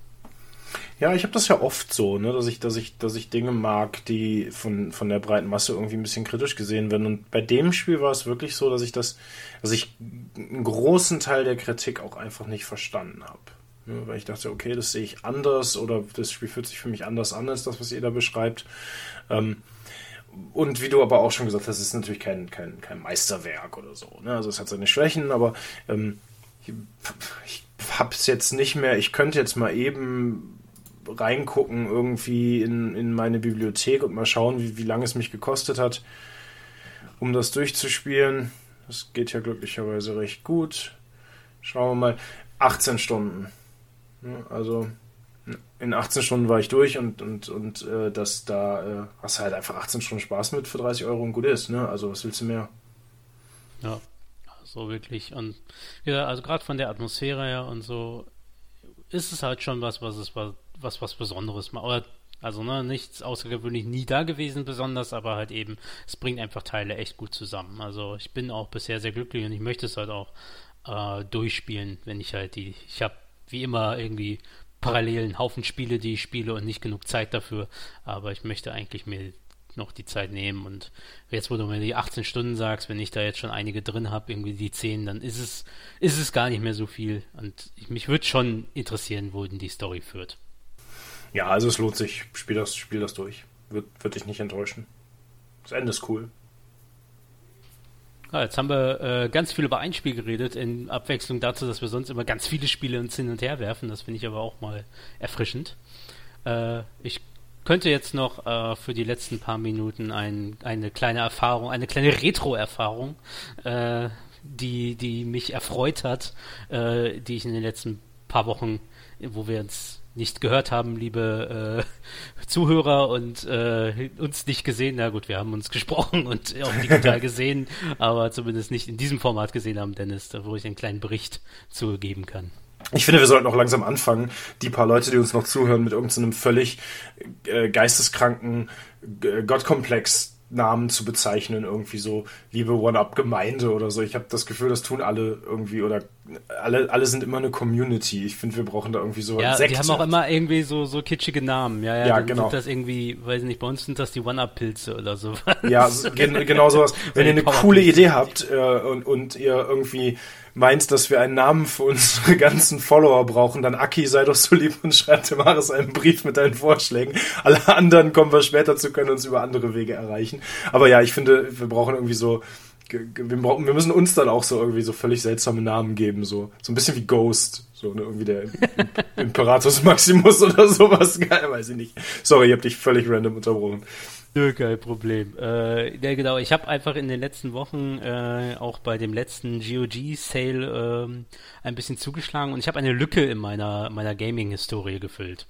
Ja, ich habe das ja oft so, ne, dass ich, dass ich, dass ich Dinge mag, die von, von der breiten Masse irgendwie ein bisschen kritisch gesehen werden. Und bei dem Spiel war es wirklich so, dass ich das, dass ich einen großen Teil der Kritik auch einfach nicht verstanden habe. Ne, weil ich dachte, okay, das sehe ich anders oder das Spiel fühlt sich für mich anders an als das, was ihr da beschreibt. Ähm, und wie du aber auch schon gesagt hast, es ist natürlich kein, kein, kein Meisterwerk oder so. Ne? Also es hat seine Schwächen, aber ähm, ich, ich hab's jetzt nicht mehr, ich könnte jetzt mal eben reingucken irgendwie in, in meine Bibliothek und mal schauen, wie, wie lange es mich gekostet hat, um das durchzuspielen. Das geht ja glücklicherweise recht gut. Schauen wir mal. 18 Stunden. Also In 18 Stunden war ich durch und, und, und äh, das, da äh, hast halt einfach 18 Stunden Spaß mit für 30 Euro und gut ist, ne? Also was willst du mehr? Ja, so wirklich. Und ja, also gerade von der Atmosphäre her und so ist es halt schon was, was es was, was, was Besonderes macht. Also ne, nichts außergewöhnlich nie da gewesen besonders, aber halt eben, es bringt einfach Teile echt gut zusammen. Also ich bin auch bisher sehr glücklich und ich möchte es halt auch äh, durchspielen, wenn ich halt die, ich habe wie immer irgendwie parallel einen Haufen Spiele, die ich spiele und nicht genug Zeit dafür, aber ich möchte eigentlich mir noch die Zeit nehmen und jetzt, wo du mir die 18 Stunden sagst, wenn ich da jetzt schon einige drin habe, irgendwie die 10, dann ist es, ist es gar nicht mehr so viel und ich, mich würde schon interessieren, wo denn die Story führt. Ja, also es lohnt sich. Spiel das, spiel das durch. Wird, wird dich nicht enttäuschen. Das Ende ist cool. Ja, jetzt haben wir äh, ganz viel über ein Spiel geredet, in Abwechslung dazu, dass wir sonst immer ganz viele Spiele uns hin und her werfen. Das finde ich aber auch mal erfrischend. Äh, ich könnte jetzt noch äh, für die letzten paar Minuten ein, eine kleine Erfahrung, eine kleine Retro-Erfahrung, äh, die, die mich erfreut hat, äh, die ich in den letzten paar Wochen, wo wir uns nicht gehört haben, liebe äh, Zuhörer und äh, uns nicht gesehen. Na gut, wir haben uns gesprochen und auch digital gesehen, aber zumindest nicht in diesem Format gesehen haben, Dennis, wo ich einen kleinen Bericht zugeben kann. Ich finde, wir sollten auch langsam anfangen, die paar Leute, die uns noch zuhören, mit irgendeinem völlig äh, geisteskranken äh, Gottkomplex Namen zu bezeichnen, irgendwie so, liebe One-Up-Gemeinde oder so. Ich habe das Gefühl, das tun alle irgendwie oder alle, alle sind immer eine Community. Ich finde, wir brauchen da irgendwie so Ja, Sekte. die haben auch immer irgendwie so, so kitschige Namen. Ja, ja, ja genau. Das irgendwie, weiß nicht, bei uns sind das die One-Up-Pilze oder so. Ja, gen genau sowas. Wenn ihr eine coole Idee habt äh, und, und ihr irgendwie meint, dass wir einen Namen für unsere ganzen Follower brauchen, dann Aki, sei doch so lieb und schreib dem Maris einen Brief mit deinen Vorschlägen. Alle anderen kommen wir später zu, können uns über andere Wege erreichen. Aber ja, ich finde, wir brauchen irgendwie so, wir, brauchen, wir müssen uns dann auch so irgendwie so völlig seltsame Namen geben, so, so ein bisschen wie Ghost, so ne, irgendwie der Imperatus Maximus oder sowas, geil, weiß ich nicht. Sorry, ich hab dich völlig random unterbrochen. Nö, kein Problem. Äh, ja, genau. Ich habe einfach in den letzten Wochen äh, auch bei dem letzten GOG-Sale ähm, ein bisschen zugeschlagen und ich habe eine Lücke in meiner meiner Gaming-Historie gefüllt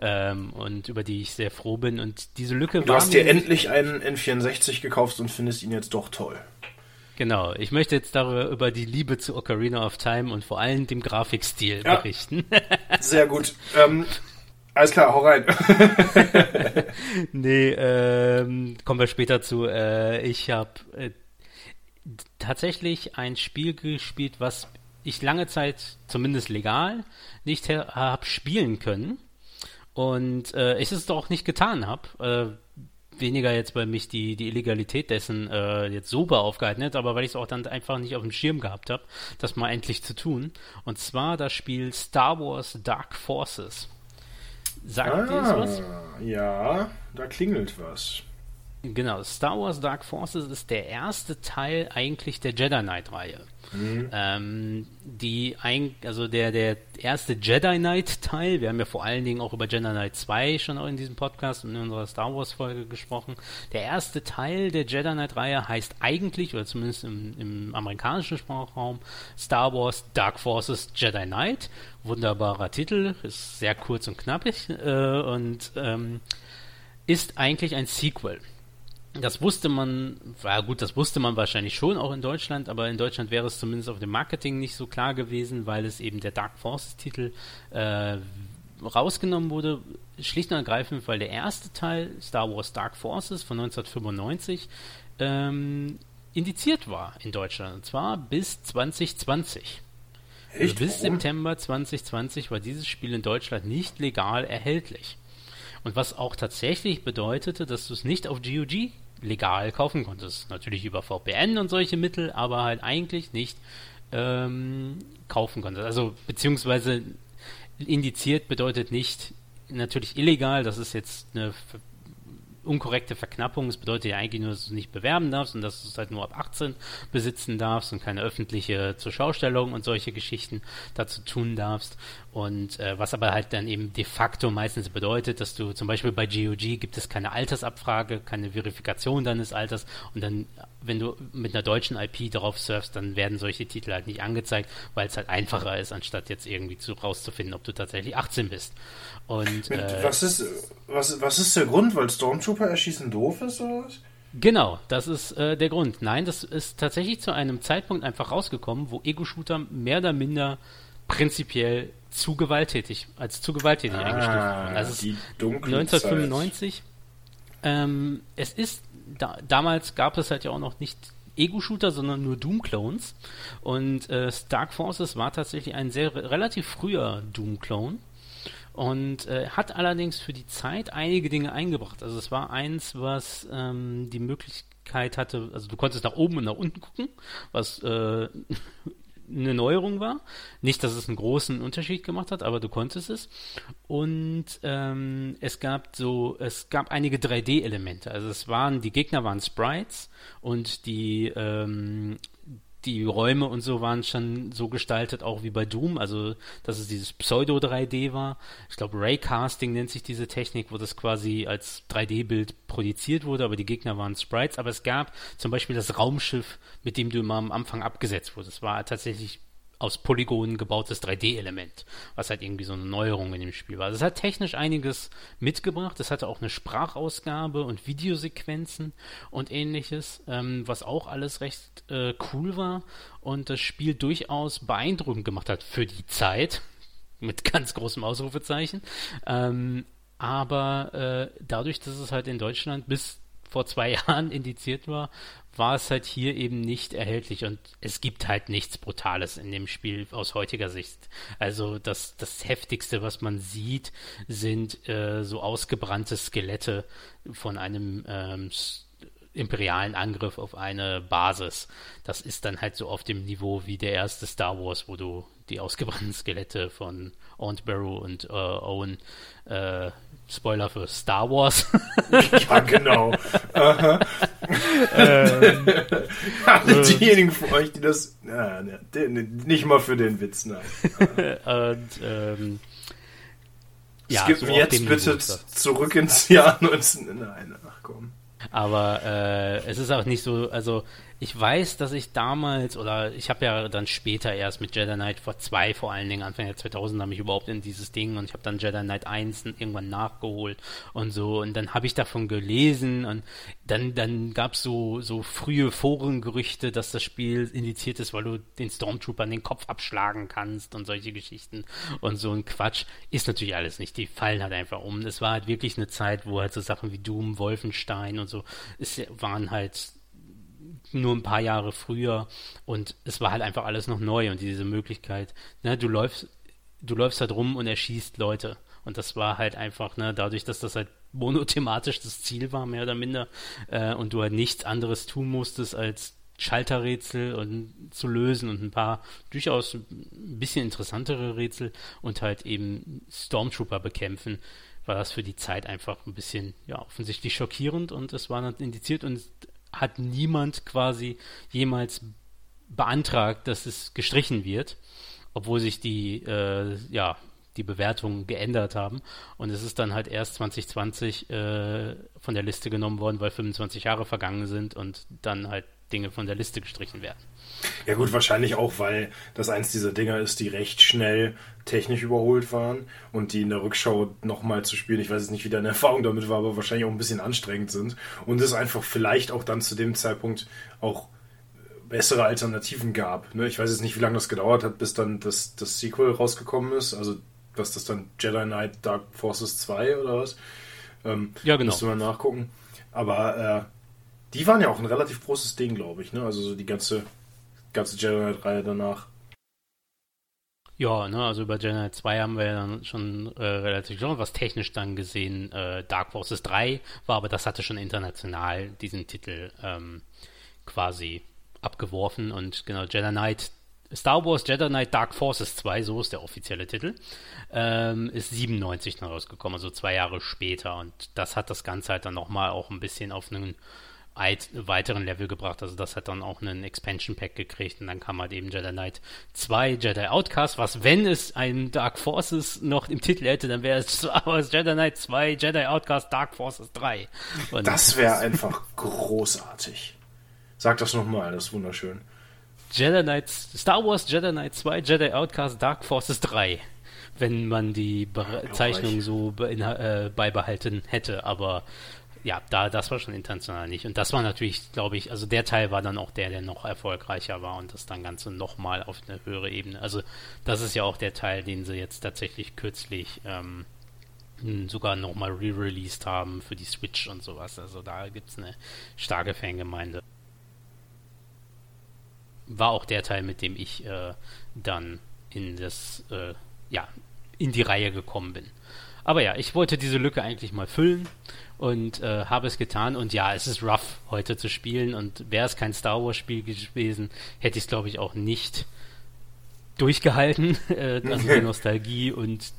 ähm, und über die ich sehr froh bin. Und diese Lücke du war. Du hast dir endlich einen N64 gekauft und findest ihn jetzt doch toll. Genau, ich möchte jetzt darüber über die Liebe zu Ocarina of Time und vor allem dem Grafikstil ja. berichten. Sehr gut. Ähm, alles klar, hau rein. nee, ähm, kommen wir später zu. Äh, ich habe äh, tatsächlich ein Spiel gespielt, was ich lange Zeit, zumindest legal, nicht habe spielen können. Und äh, ich es doch nicht getan habe. Weniger jetzt bei mich die, die Illegalität dessen äh, jetzt so beaufgeeignet, aber weil ich es auch dann einfach nicht auf dem Schirm gehabt habe, das mal endlich zu tun. Und zwar das Spiel Star Wars Dark Forces. Sagt ah, dir was? Ja, da klingelt was. Genau, Star Wars Dark Forces ist der erste Teil eigentlich der Jedi Knight-Reihe. Mhm. Ähm, die ein, also der, der erste Jedi Knight-Teil, wir haben ja vor allen Dingen auch über Jedi Knight 2 schon auch in diesem Podcast und in unserer Star Wars-Folge gesprochen. Der erste Teil der Jedi Knight-Reihe heißt eigentlich, oder zumindest im, im amerikanischen Sprachraum, Star Wars Dark Forces Jedi Knight. Wunderbarer Titel, ist sehr kurz und knappig äh, und ähm, ist eigentlich ein Sequel das wusste man, war gut, das wusste man wahrscheinlich schon auch in Deutschland, aber in Deutschland wäre es zumindest auf dem Marketing nicht so klar gewesen, weil es eben der Dark Forces-Titel äh, rausgenommen wurde, schlicht und ergreifend, weil der erste Teil, Star Wars Dark Forces von 1995, ähm, indiziert war in Deutschland, und zwar bis 2020. Also bis September 2020 war dieses Spiel in Deutschland nicht legal erhältlich. Und was auch tatsächlich bedeutete, dass du es nicht auf GOG legal kaufen konntest. Natürlich über VPN und solche Mittel, aber halt eigentlich nicht ähm, kaufen konntest. Also beziehungsweise indiziert bedeutet nicht natürlich illegal, das ist jetzt eine unkorrekte Verknappung. Es bedeutet ja eigentlich nur, dass du es nicht bewerben darfst und dass du es halt nur ab 18 besitzen darfst und keine öffentliche Zuschaustellung und solche Geschichten dazu tun darfst. Und äh, was aber halt dann eben de facto meistens bedeutet, dass du zum Beispiel bei GOG gibt es keine Altersabfrage, keine Verifikation deines Alters und dann, wenn du mit einer deutschen IP darauf surfst, dann werden solche Titel halt nicht angezeigt, weil es halt einfacher ist, anstatt jetzt irgendwie zu, rauszufinden, ob du tatsächlich 18 bist. Und, äh, was, ist, was, was ist der Grund? Weil Stormtrooper erschießen doof ist oder was? Genau, das ist äh, der Grund. Nein, das ist tatsächlich zu einem Zeitpunkt einfach rausgekommen, wo Ego-Shooter mehr oder minder prinzipiell zu gewalttätig, als zu gewalttätig ah, eingestuft wurden. Also die 1995. Ähm, es ist, da, damals gab es halt ja auch noch nicht Ego-Shooter, sondern nur Doom-Clones. Und äh, Stark Forces war tatsächlich ein sehr relativ früher Doom-Clone und äh, hat allerdings für die Zeit einige Dinge eingebracht. Also es war eins, was ähm, die Möglichkeit hatte, also du konntest nach oben und nach unten gucken, was äh, eine Neuerung war. Nicht, dass es einen großen Unterschied gemacht hat, aber du konntest es. Und ähm, es gab so, es gab einige 3D-Elemente. Also es waren, die Gegner waren Sprites und die ähm, die Räume und so waren schon so gestaltet, auch wie bei Doom, also dass es dieses Pseudo-3D war. Ich glaube, Raycasting nennt sich diese Technik, wo das quasi als 3D-Bild projiziert wurde, aber die Gegner waren Sprites. Aber es gab zum Beispiel das Raumschiff, mit dem du immer am Anfang abgesetzt wurdest. Es war tatsächlich aus Polygonen gebautes 3D-Element, was halt irgendwie so eine Neuerung in dem Spiel war. Es hat technisch einiges mitgebracht. Es hatte auch eine Sprachausgabe und Videosequenzen und ähnliches, ähm, was auch alles recht äh, cool war und das Spiel durchaus beeindruckend gemacht hat für die Zeit. Mit ganz großem Ausrufezeichen. Ähm, aber äh, dadurch, dass es halt in Deutschland bis vor zwei Jahren indiziert war, war es halt hier eben nicht erhältlich und es gibt halt nichts Brutales in dem Spiel aus heutiger Sicht. Also das, das Heftigste, was man sieht, sind äh, so ausgebrannte Skelette von einem ähm, imperialen Angriff auf eine Basis. Das ist dann halt so auf dem Niveau wie der erste Star Wars, wo du die ausgebrannten Skelette von Aunt Barrow und äh, Owen äh, Spoiler für Star Wars. ja, genau. ähm, Alle diejenigen von euch, die das. Ah, ne, nicht mal für den Witz, nein. und, ähm, ja, Skip so jetzt bitte zurück ins Jahr 19. Nein, ach komm. Aber äh, es ist auch nicht so, also ich weiß, dass ich damals, oder ich habe ja dann später erst mit Jedi Knight vor zwei vor allen Dingen, Anfang der 2000 mich überhaupt in dieses Ding und ich habe dann Jedi Knight 1 irgendwann nachgeholt und so und dann habe ich davon gelesen und dann, dann gab es so, so frühe Forengerüchte, dass das Spiel indiziert ist, weil du den Stormtrooper den Kopf abschlagen kannst und solche Geschichten und so ein Quatsch. Ist natürlich alles nicht, die fallen halt einfach um. Es war halt wirklich eine Zeit, wo halt so Sachen wie Doom, Wolfenstein und so, es waren halt nur ein paar Jahre früher und es war halt einfach alles noch neu und diese Möglichkeit, ne, du läufst, du läufst halt rum und erschießt Leute. Und das war halt einfach, ne, dadurch, dass das halt monothematisch das Ziel war, mehr oder minder, äh, und du halt nichts anderes tun musstest, als Schalterrätsel und zu lösen und ein paar durchaus ein bisschen interessantere Rätsel und halt eben Stormtrooper bekämpfen, war das für die Zeit einfach ein bisschen, ja, offensichtlich schockierend und es war dann indiziert und hat niemand quasi jemals beantragt, dass es gestrichen wird, obwohl sich die, äh, ja, die Bewertungen geändert haben. Und es ist dann halt erst 2020 äh, von der Liste genommen worden, weil 25 Jahre vergangen sind und dann halt Dinge von der Liste gestrichen werden. Ja gut, wahrscheinlich auch, weil das eins dieser Dinger ist, die recht schnell technisch überholt waren und die in der Rückschau nochmal zu spielen, ich weiß jetzt nicht, wie deine Erfahrung damit war, aber wahrscheinlich auch ein bisschen anstrengend sind und es einfach vielleicht auch dann zu dem Zeitpunkt auch bessere Alternativen gab. Ne? Ich weiß jetzt nicht, wie lange das gedauert hat, bis dann das, das Sequel rausgekommen ist, also was das dann Jedi Knight Dark Forces 2 oder was? Ähm, ja, genau. Müsste man nachgucken. Aber äh, die waren ja auch ein relativ großes Ding, glaube ich. Ne? Also so die ganze, ganze Jedi Knight-Reihe danach. Ja, ne, also über Jedi Knight 2 haben wir ja dann schon äh, relativ schon was technisch dann gesehen. Äh, Dark Forces 3 war, aber das hatte schon international diesen Titel ähm, quasi abgeworfen und genau, Jedi Knight Star Wars Jedi Knight Dark Forces 2, so ist der offizielle Titel, ähm, ist 97 dann rausgekommen, also zwei Jahre später. Und das hat das Ganze halt dann nochmal auch ein bisschen auf einen weiteren Level gebracht. Also das hat dann auch einen Expansion Pack gekriegt und dann kam halt eben Jedi Knight 2, Jedi Outcast, was wenn es ein Dark Forces noch im Titel hätte, dann wäre es Jedi Knight 2, Jedi Outcast, Dark Forces 3. Und das wäre einfach großartig. Sag das nochmal, das ist wunderschön. Jedi Knight, Star Wars Jedi Knight 2, Jedi Outcast, Dark Forces 3 wenn man die Bezeichnung so äh, beibehalten hätte, aber ja, da, das war schon international nicht. Und das war natürlich, glaube ich, also der Teil war dann auch der, der noch erfolgreicher war und das dann Ganze nochmal auf eine höhere Ebene. Also das ist ja auch der Teil, den sie jetzt tatsächlich kürzlich ähm, sogar nochmal re-released haben für die Switch und sowas. Also da gibt es eine starke Fangemeinde. War auch der Teil, mit dem ich äh, dann in das, äh, ja, in die Reihe gekommen bin. Aber ja, ich wollte diese Lücke eigentlich mal füllen und äh, habe es getan. Und ja, es ist rough heute zu spielen. Und wäre es kein Star Wars Spiel gewesen, hätte ich es glaube ich auch nicht durchgehalten. Äh, also die Nostalgie und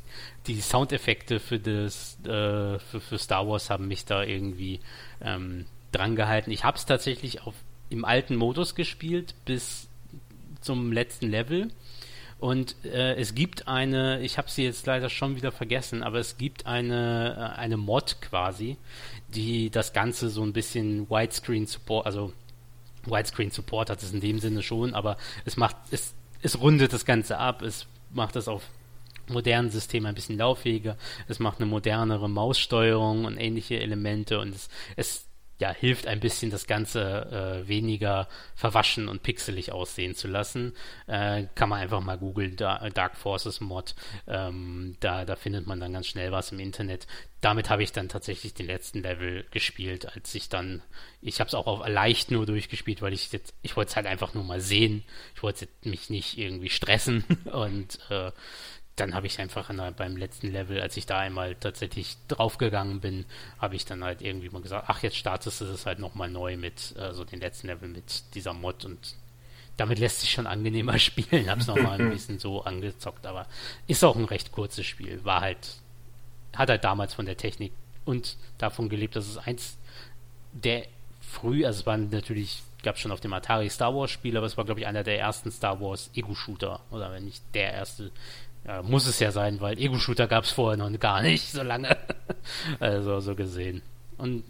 die Soundeffekte für das äh, für, für Star Wars haben mich da irgendwie ähm, dran gehalten. Ich habe es tatsächlich auf im alten Modus gespielt bis zum letzten Level und äh, es gibt eine, ich habe sie jetzt leider schon wieder vergessen, aber es gibt eine, äh, eine Mod quasi, die das Ganze so ein bisschen Widescreen Support, also Widescreen Support hat es in dem Sinne schon, aber es macht, es, es rundet das Ganze ab, es macht das auf modernen Systemen ein bisschen lauffähiger, es macht eine modernere Maussteuerung und ähnliche Elemente und es, es ja, hilft ein bisschen, das Ganze äh, weniger verwaschen und pixelig aussehen zu lassen. Äh, kann man einfach mal googeln, da, Dark Forces Mod. Ähm, da, da findet man dann ganz schnell was im Internet. Damit habe ich dann tatsächlich den letzten Level gespielt, als ich dann, ich habe es auch auf leicht nur durchgespielt, weil ich jetzt, ich wollte es halt einfach nur mal sehen. Ich wollte mich nicht irgendwie stressen und äh, dann habe ich einfach beim letzten Level, als ich da einmal tatsächlich draufgegangen bin, habe ich dann halt irgendwie mal gesagt, ach, jetzt startest du das halt nochmal neu mit, also den letzten Level mit dieser Mod und damit lässt sich schon angenehmer spielen. Hab's nochmal ein bisschen so angezockt, aber ist auch ein recht kurzes Spiel. War halt, hat halt damals von der Technik und davon gelebt, dass es eins der früh, also es war natürlich, gab schon auf dem Atari Star Wars Spiel, aber es war glaube ich einer der ersten Star Wars Ego-Shooter oder wenn nicht der erste ja, muss es ja sein, weil Ego-Shooter gab es vorher noch gar nicht so lange. also so gesehen. Und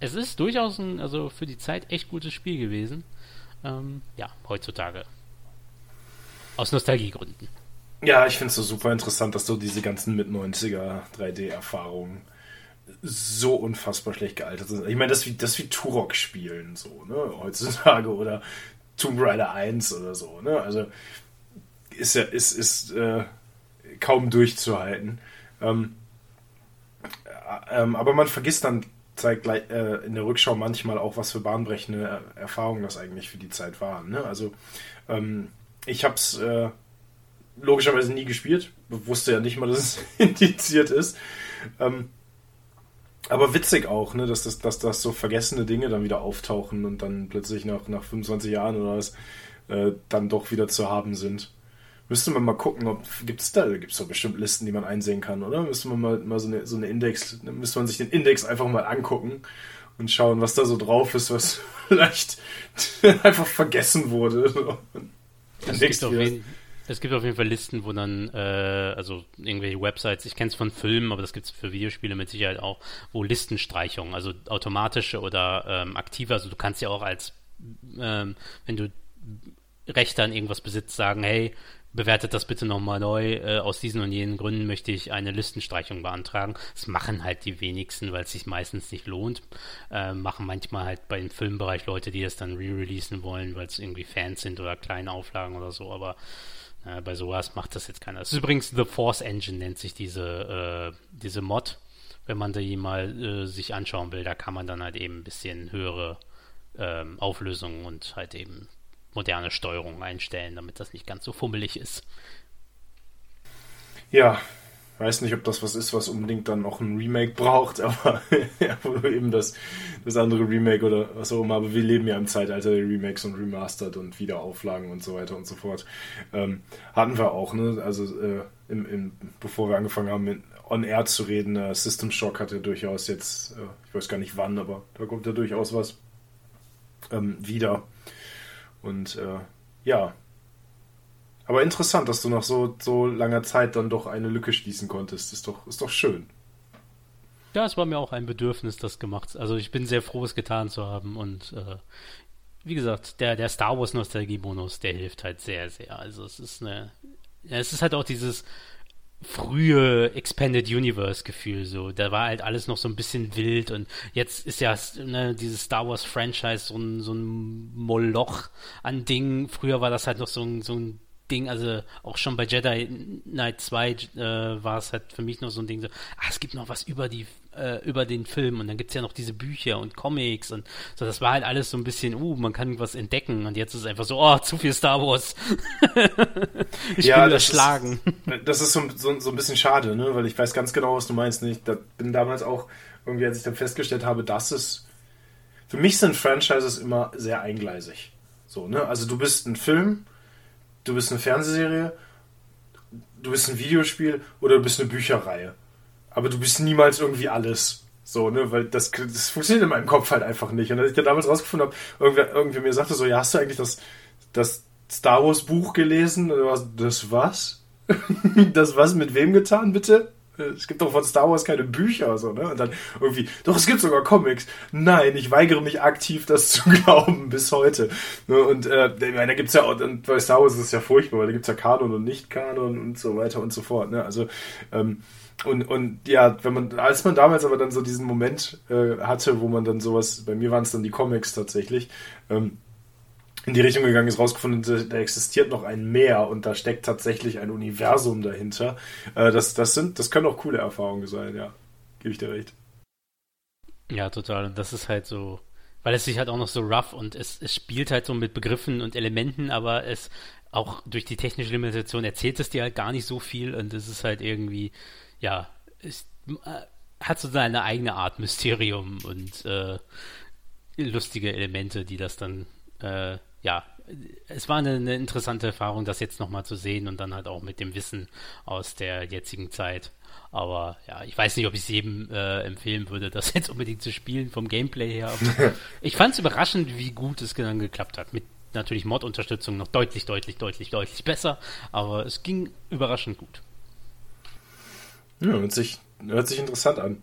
es ist durchaus ein, also für die Zeit echt gutes Spiel gewesen. Ähm, ja, heutzutage. Aus Nostalgiegründen. Ja, ich finde es so super interessant, dass du diese ganzen Mit-90er 3D-Erfahrungen so unfassbar schlecht gealtert sind. Ich meine, das wie, das wie Turok spielen, so, ne, heutzutage oder Tomb Raider 1 oder so, ne, also ist ja, ist, ist, äh, kaum durchzuhalten. Ähm, äh, ähm, aber man vergisst dann zeigt gleich, äh, in der Rückschau manchmal auch, was für bahnbrechende Erfahrungen das eigentlich für die Zeit waren. Ne? Also ähm, ich habe es äh, logischerweise nie gespielt, wusste ja nicht mal, dass es indiziert ist. Ähm, aber witzig auch, ne, dass, das, dass, dass so vergessene Dinge dann wieder auftauchen und dann plötzlich nach, nach 25 Jahren oder was äh, dann doch wieder zu haben sind. Müsste man mal gucken, ob gibt es da, gibt es doch bestimmt Listen, die man einsehen kann, oder? Müsste man mal, mal so, eine, so eine Index, müsste man sich den Index einfach mal angucken und schauen, was da so drauf ist, was vielleicht einfach vergessen wurde. Es gibt, jeden, es gibt, auf jeden Fall Listen, wo dann, äh, also irgendwelche Websites, ich kenne es von Filmen, aber das gibt es für Videospiele mit Sicherheit auch, wo Listenstreichungen, also automatische oder ähm, aktive, also du kannst ja auch als, ähm, wenn du Rechte an irgendwas besitzt, sagen, hey, bewertet das bitte nochmal neu. Äh, aus diesen und jenen Gründen möchte ich eine Listenstreichung beantragen. Das machen halt die wenigsten, weil es sich meistens nicht lohnt. Äh, machen manchmal halt bei dem Filmbereich Leute, die das dann re-releasen wollen, weil es irgendwie Fans sind oder kleine Auflagen oder so, aber äh, bei sowas macht das jetzt keiner. Das ist übrigens The Force Engine nennt sich diese, äh, diese Mod. Wenn man die mal äh, sich anschauen will, da kann man dann halt eben ein bisschen höhere ähm, Auflösungen und halt eben moderne Steuerung einstellen, damit das nicht ganz so fummelig ist. Ja, weiß nicht, ob das was ist, was unbedingt dann noch ein Remake braucht, aber ja, eben das, das andere Remake oder was auch immer. Aber wir leben ja im Zeitalter der Remakes und Remastered und Wiederauflagen und so weiter und so fort. Ähm, hatten wir auch, ne? Also äh, im, im, bevor wir angefangen haben, mit on Air zu reden, äh, System Shock hatte durchaus jetzt, äh, ich weiß gar nicht wann, aber da kommt ja durchaus was ähm, wieder. Und äh, ja, aber interessant, dass du nach so, so langer Zeit dann doch eine Lücke schließen konntest. Ist doch, ist doch schön. Ja, es war mir auch ein Bedürfnis, das gemacht. Also ich bin sehr froh, es getan zu haben. Und äh, wie gesagt, der, der Star Wars Nostalgie-Bonus, der hilft halt sehr, sehr. Also es ist eine. Ja, es ist halt auch dieses frühe Expanded Universe Gefühl so. Da war halt alles noch so ein bisschen wild und jetzt ist ja ne, dieses Star Wars Franchise so ein, so ein Moloch an Dingen. Früher war das halt noch so ein, so ein Ding, also auch schon bei Jedi Knight 2 äh, war es halt für mich noch so ein Ding, so, ah, es gibt noch was über die, äh, über den Film und dann gibt es ja noch diese Bücher und Comics und so, das war halt alles so ein bisschen, uh, man kann was entdecken und jetzt ist es einfach so, oh, zu viel Star Wars. ich ja, bin erschlagen. Das ist so, so, so, ein bisschen schade, ne, weil ich weiß ganz genau, was du meinst. Ne? Ich da bin damals auch, irgendwie, als ich dann festgestellt habe, dass es, für mich sind Franchises immer sehr eingleisig. So, ne, also du bist ein Film, du bist eine Fernsehserie, du bist ein Videospiel oder du bist eine Bücherreihe. Aber du bist niemals irgendwie alles. So, ne, weil das, das funktioniert in meinem Kopf halt einfach nicht. Und als ich da damals rausgefunden habe, irgendwer, irgendwer mir sagte so, ja, hast du eigentlich das, das Star Wars Buch gelesen? Das was? das was mit wem getan, bitte? Es gibt doch von Star Wars keine Bücher, so, ne? Und dann irgendwie, doch, es gibt sogar Comics. Nein, ich weigere mich aktiv, das zu glauben, bis heute. Ne? Und äh, da gibt's ja und bei Star Wars ist es ja furchtbar, weil da gibt's ja Kanon und Nicht-Kanon und so weiter und so fort, ne? Also, ähm, und, und ja, wenn man, als man damals aber dann so diesen Moment äh, hatte, wo man dann sowas, bei mir waren es dann die Comics tatsächlich, ähm, in die Richtung gegangen ist, rausgefunden, da existiert noch ein Meer und da steckt tatsächlich ein Universum dahinter. Äh, das, das, sind, das können auch coole Erfahrungen sein, ja. Gebe ich dir recht. Ja, total. Und das ist halt so, weil es sich halt auch noch so rough und es, es spielt halt so mit Begriffen und Elementen, aber es auch durch die technische Limitation erzählt es dir halt gar nicht so viel und es ist halt irgendwie, ja, es äh, hat so seine eigene Art Mysterium und äh, lustige Elemente, die das dann äh, ja, es war eine, eine, interessante Erfahrung, das jetzt nochmal zu sehen und dann halt auch mit dem Wissen aus der jetzigen Zeit. Aber ja, ich weiß nicht, ob ich es jedem äh, empfehlen würde, das jetzt unbedingt zu spielen vom Gameplay her. ich fand es überraschend, wie gut es dann geklappt hat. Mit natürlich Mod-Unterstützung noch deutlich, deutlich, deutlich, deutlich besser, aber es ging überraschend gut. Ja, hört sich, hört sich interessant an.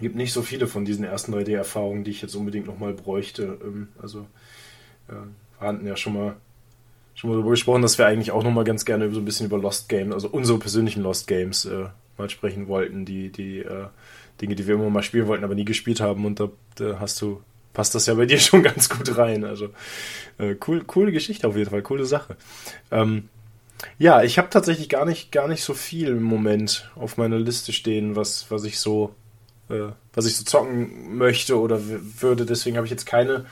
Gibt nicht so viele von diesen ersten 3D-Erfahrungen, die ich jetzt unbedingt nochmal bräuchte. Ähm, also wir hatten ja schon mal schon mal darüber gesprochen, dass wir eigentlich auch noch mal ganz gerne so ein bisschen über Lost Games, also unsere persönlichen Lost Games äh, mal sprechen wollten, die die äh, Dinge, die wir immer mal spielen wollten, aber nie gespielt haben und da, da hast du passt das ja bei dir schon ganz gut rein. Also äh, cool, coole Geschichte auf jeden Fall, coole Sache. Ähm, ja, ich habe tatsächlich gar nicht gar nicht so viel im Moment auf meiner Liste stehen, was was ich so äh, was ich so zocken möchte oder würde. Deswegen habe ich jetzt keine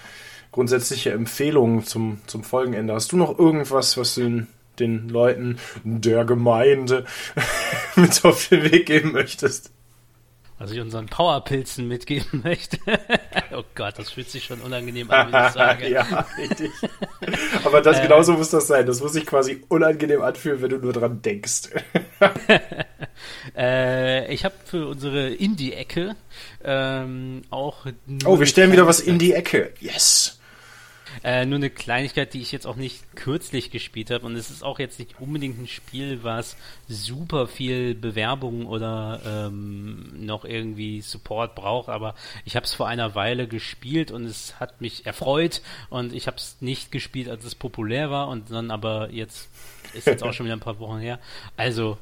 grundsätzliche Empfehlungen zum, zum Folgenende. Hast du noch irgendwas, was du den, den Leuten der Gemeinde mit auf den Weg geben möchtest? Was ich unseren Powerpilzen mitgeben möchte. oh Gott, das fühlt sich schon unangenehm an, wenn ich sage. ja, richtig. Aber das, äh, genauso muss das sein. Das muss sich quasi unangenehm anfühlen, wenn du nur dran denkst. äh, ich habe für unsere Indie-Ecke ähm, auch. Oh, wir stellen wieder was in die Ecke. Yes. Äh, nur eine Kleinigkeit, die ich jetzt auch nicht kürzlich gespielt habe. Und es ist auch jetzt nicht unbedingt ein Spiel, was super viel Bewerbung oder ähm, noch irgendwie Support braucht. Aber ich habe es vor einer Weile gespielt und es hat mich erfreut. Und ich habe es nicht gespielt, als es populär war. Und dann aber jetzt ist jetzt auch schon wieder ein paar Wochen her. Also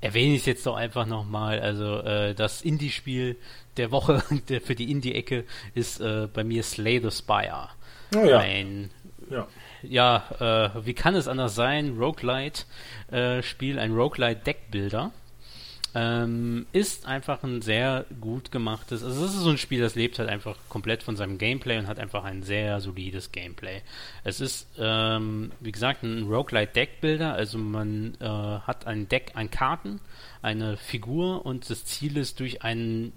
erwähne ich es jetzt doch einfach nochmal. Also äh, das Indie-Spiel der Woche der für die Indie-Ecke ist äh, bei mir Slay the Spire. Oh, ja. Ein, ja, ja äh, wie kann es anders sein? Roguelite-Spiel, äh, ein Roguelite-Deckbilder. Ähm, ist einfach ein sehr gut gemachtes, also das ist so ein Spiel, das lebt halt einfach komplett von seinem Gameplay und hat einfach ein sehr solides Gameplay. Es ist, ähm, wie gesagt, ein Roguelite Deckbuilder, also man äh, hat ein Deck an Karten, eine Figur und das Ziel ist, durch einen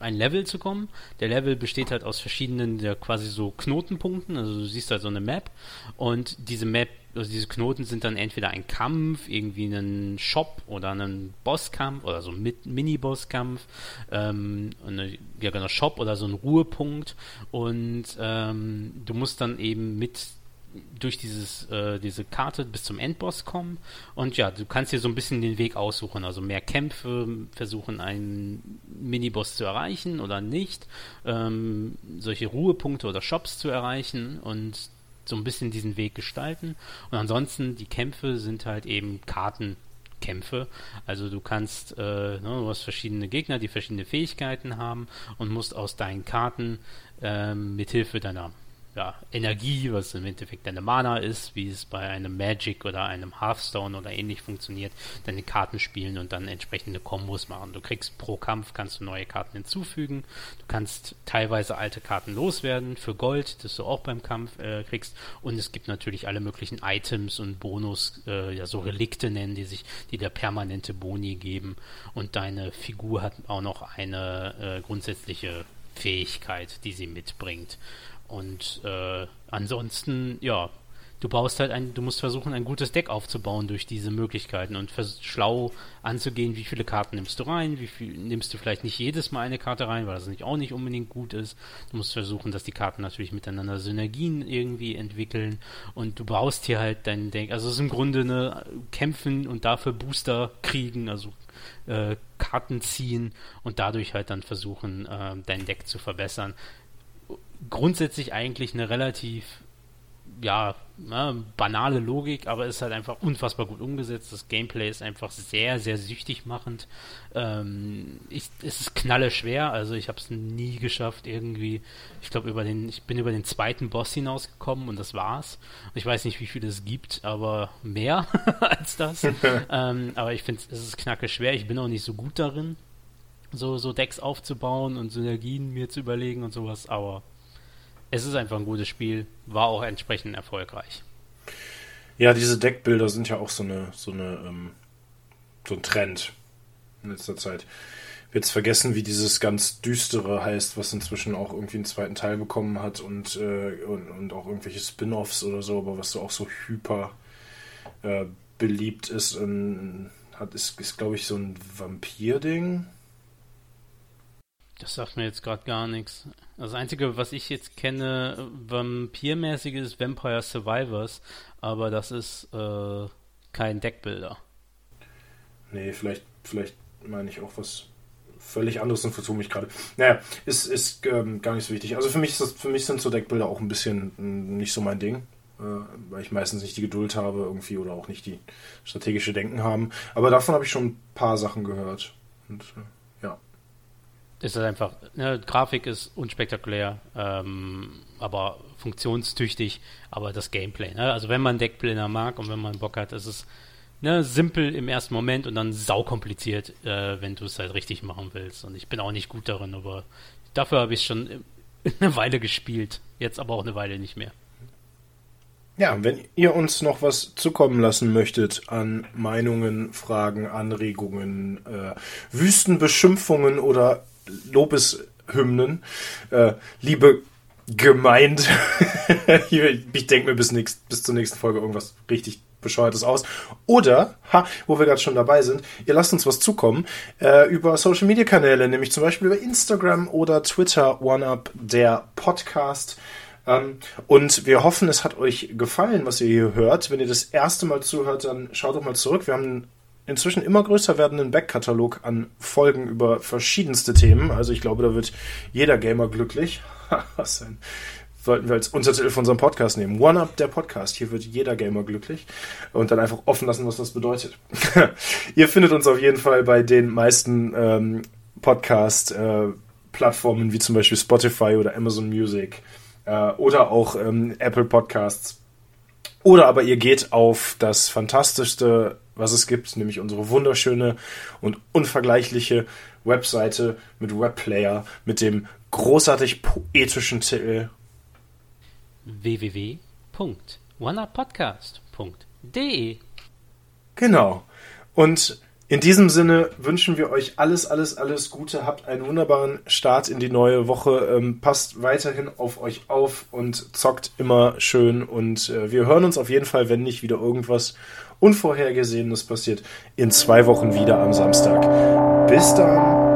ein Level zu kommen. Der Level besteht halt aus verschiedenen, ja, quasi so Knotenpunkten. Also du siehst halt so eine Map und diese Map, also diese Knoten sind dann entweder ein Kampf, irgendwie ein Shop oder ein Bosskampf oder so ein Mini-Bosskampf, ähm, ja genau, Shop oder so ein Ruhepunkt und ähm, du musst dann eben mit durch dieses, äh, diese Karte bis zum Endboss kommen. Und ja, du kannst dir so ein bisschen den Weg aussuchen. Also mehr Kämpfe, versuchen einen Miniboss zu erreichen oder nicht. Ähm, solche Ruhepunkte oder Shops zu erreichen und so ein bisschen diesen Weg gestalten. Und ansonsten, die Kämpfe sind halt eben Kartenkämpfe. Also du kannst, äh, ne, du hast verschiedene Gegner, die verschiedene Fähigkeiten haben und musst aus deinen Karten äh, mithilfe deiner ja, Energie, was im Endeffekt deine Mana ist, wie es bei einem Magic oder einem Hearthstone oder ähnlich funktioniert, deine Karten spielen und dann entsprechende Kombos machen. Du kriegst pro Kampf kannst du neue Karten hinzufügen, du kannst teilweise alte Karten loswerden für Gold, das du auch beim Kampf äh, kriegst und es gibt natürlich alle möglichen Items und Bonus, äh, ja so Relikte nennen die sich, die dir permanente Boni geben und deine Figur hat auch noch eine äh, grundsätzliche Fähigkeit, die sie mitbringt. Und äh, ansonsten, ja, du baust halt ein, du musst versuchen, ein gutes Deck aufzubauen durch diese Möglichkeiten und schlau anzugehen, wie viele Karten nimmst du rein, wie viel nimmst du vielleicht nicht jedes Mal eine Karte rein, weil das nicht auch nicht unbedingt gut ist. Du musst versuchen, dass die Karten natürlich miteinander Synergien irgendwie entwickeln und du baust hier halt dein Deck. Also es ist im Grunde eine Kämpfen und dafür Booster kriegen, also äh, Karten ziehen und dadurch halt dann versuchen, äh, dein Deck zu verbessern grundsätzlich eigentlich eine relativ ja, ne, banale Logik, aber ist halt einfach unfassbar gut umgesetzt. Das Gameplay ist einfach sehr, sehr süchtig machend. Ähm, ich, es ist knalle schwer, also ich habe es nie geschafft irgendwie. Ich glaube über den, ich bin über den zweiten Boss hinausgekommen und das war's. Ich weiß nicht, wie viel es gibt, aber mehr als das. ähm, aber ich finde, es ist knacke schwer. Ich bin auch nicht so gut darin, so so Decks aufzubauen und Synergien mir zu überlegen und sowas. Aber es ist einfach ein gutes Spiel, war auch entsprechend erfolgreich. Ja, diese Deckbilder sind ja auch so eine, so eine, ähm, so ein Trend in letzter Zeit. Jetzt vergessen, wie dieses ganz düstere heißt, was inzwischen auch irgendwie einen zweiten Teil bekommen hat und, äh, und, und, auch irgendwelche Spin-offs oder so, aber was so auch so hyper äh, beliebt ist, in, hat, ist, ist glaube ich, so ein Vampir-Ding. Das sagt mir jetzt gerade gar nichts. Das Einzige, was ich jetzt kenne, vampirmäßig ist Vampire Survivors, aber das ist äh, kein Deckbilder. Nee, vielleicht, vielleicht meine ich auch was völlig anderes und vertue mich gerade. Naja, ist, ist ähm, gar nicht so wichtig. Also für mich, das, für mich sind so Deckbilder auch ein bisschen hm, nicht so mein Ding, äh, weil ich meistens nicht die Geduld habe irgendwie oder auch nicht die strategische Denken haben. Aber davon habe ich schon ein paar Sachen gehört. Und äh, ist das einfach, ne, Grafik ist unspektakulär, ähm, aber funktionstüchtig, aber das Gameplay, ne? Also wenn man Deckplaner mag und wenn man Bock hat, ist es ne, simpel im ersten Moment und dann saukompliziert, äh, wenn du es halt richtig machen willst. Und ich bin auch nicht gut darin, aber dafür habe ich schon eine Weile gespielt, jetzt aber auch eine Weile nicht mehr. Ja, wenn ihr uns noch was zukommen lassen möchtet an Meinungen, Fragen, Anregungen, äh, Wüstenbeschimpfungen oder Lobeshymnen. Äh, liebe gemeint. ich denke mir bis, nächst, bis zur nächsten Folge irgendwas richtig bescheuertes aus. Oder, ha, wo wir gerade schon dabei sind, ihr lasst uns was zukommen äh, über Social Media Kanäle, nämlich zum Beispiel über Instagram oder Twitter, OneUp, der Podcast. Ähm, und wir hoffen, es hat euch gefallen, was ihr hier hört. Wenn ihr das erste Mal zuhört, dann schaut doch mal zurück. Wir haben inzwischen immer größer werdenden Backkatalog an Folgen über verschiedenste Themen. Also ich glaube, da wird jeder Gamer glücklich. Was denn? Sollten wir als Untertitel von unserem Podcast nehmen. One Up der Podcast. Hier wird jeder Gamer glücklich. Und dann einfach offen lassen, was das bedeutet. Ihr findet uns auf jeden Fall bei den meisten ähm, Podcast-Plattformen, äh, wie zum Beispiel Spotify oder Amazon Music äh, oder auch ähm, Apple Podcasts. Oder aber ihr geht auf das fantastischste was es gibt, nämlich unsere wunderschöne und unvergleichliche Webseite mit Webplayer, mit dem großartig poetischen Titel www.wannapodcast.de Genau. Und in diesem Sinne wünschen wir euch alles, alles, alles Gute. Habt einen wunderbaren Start in die neue Woche. Ähm, passt weiterhin auf euch auf und zockt immer schön. Und äh, wir hören uns auf jeden Fall, wenn nicht wieder irgendwas Unvorhergesehenes passiert, in zwei Wochen wieder am Samstag. Bis dann.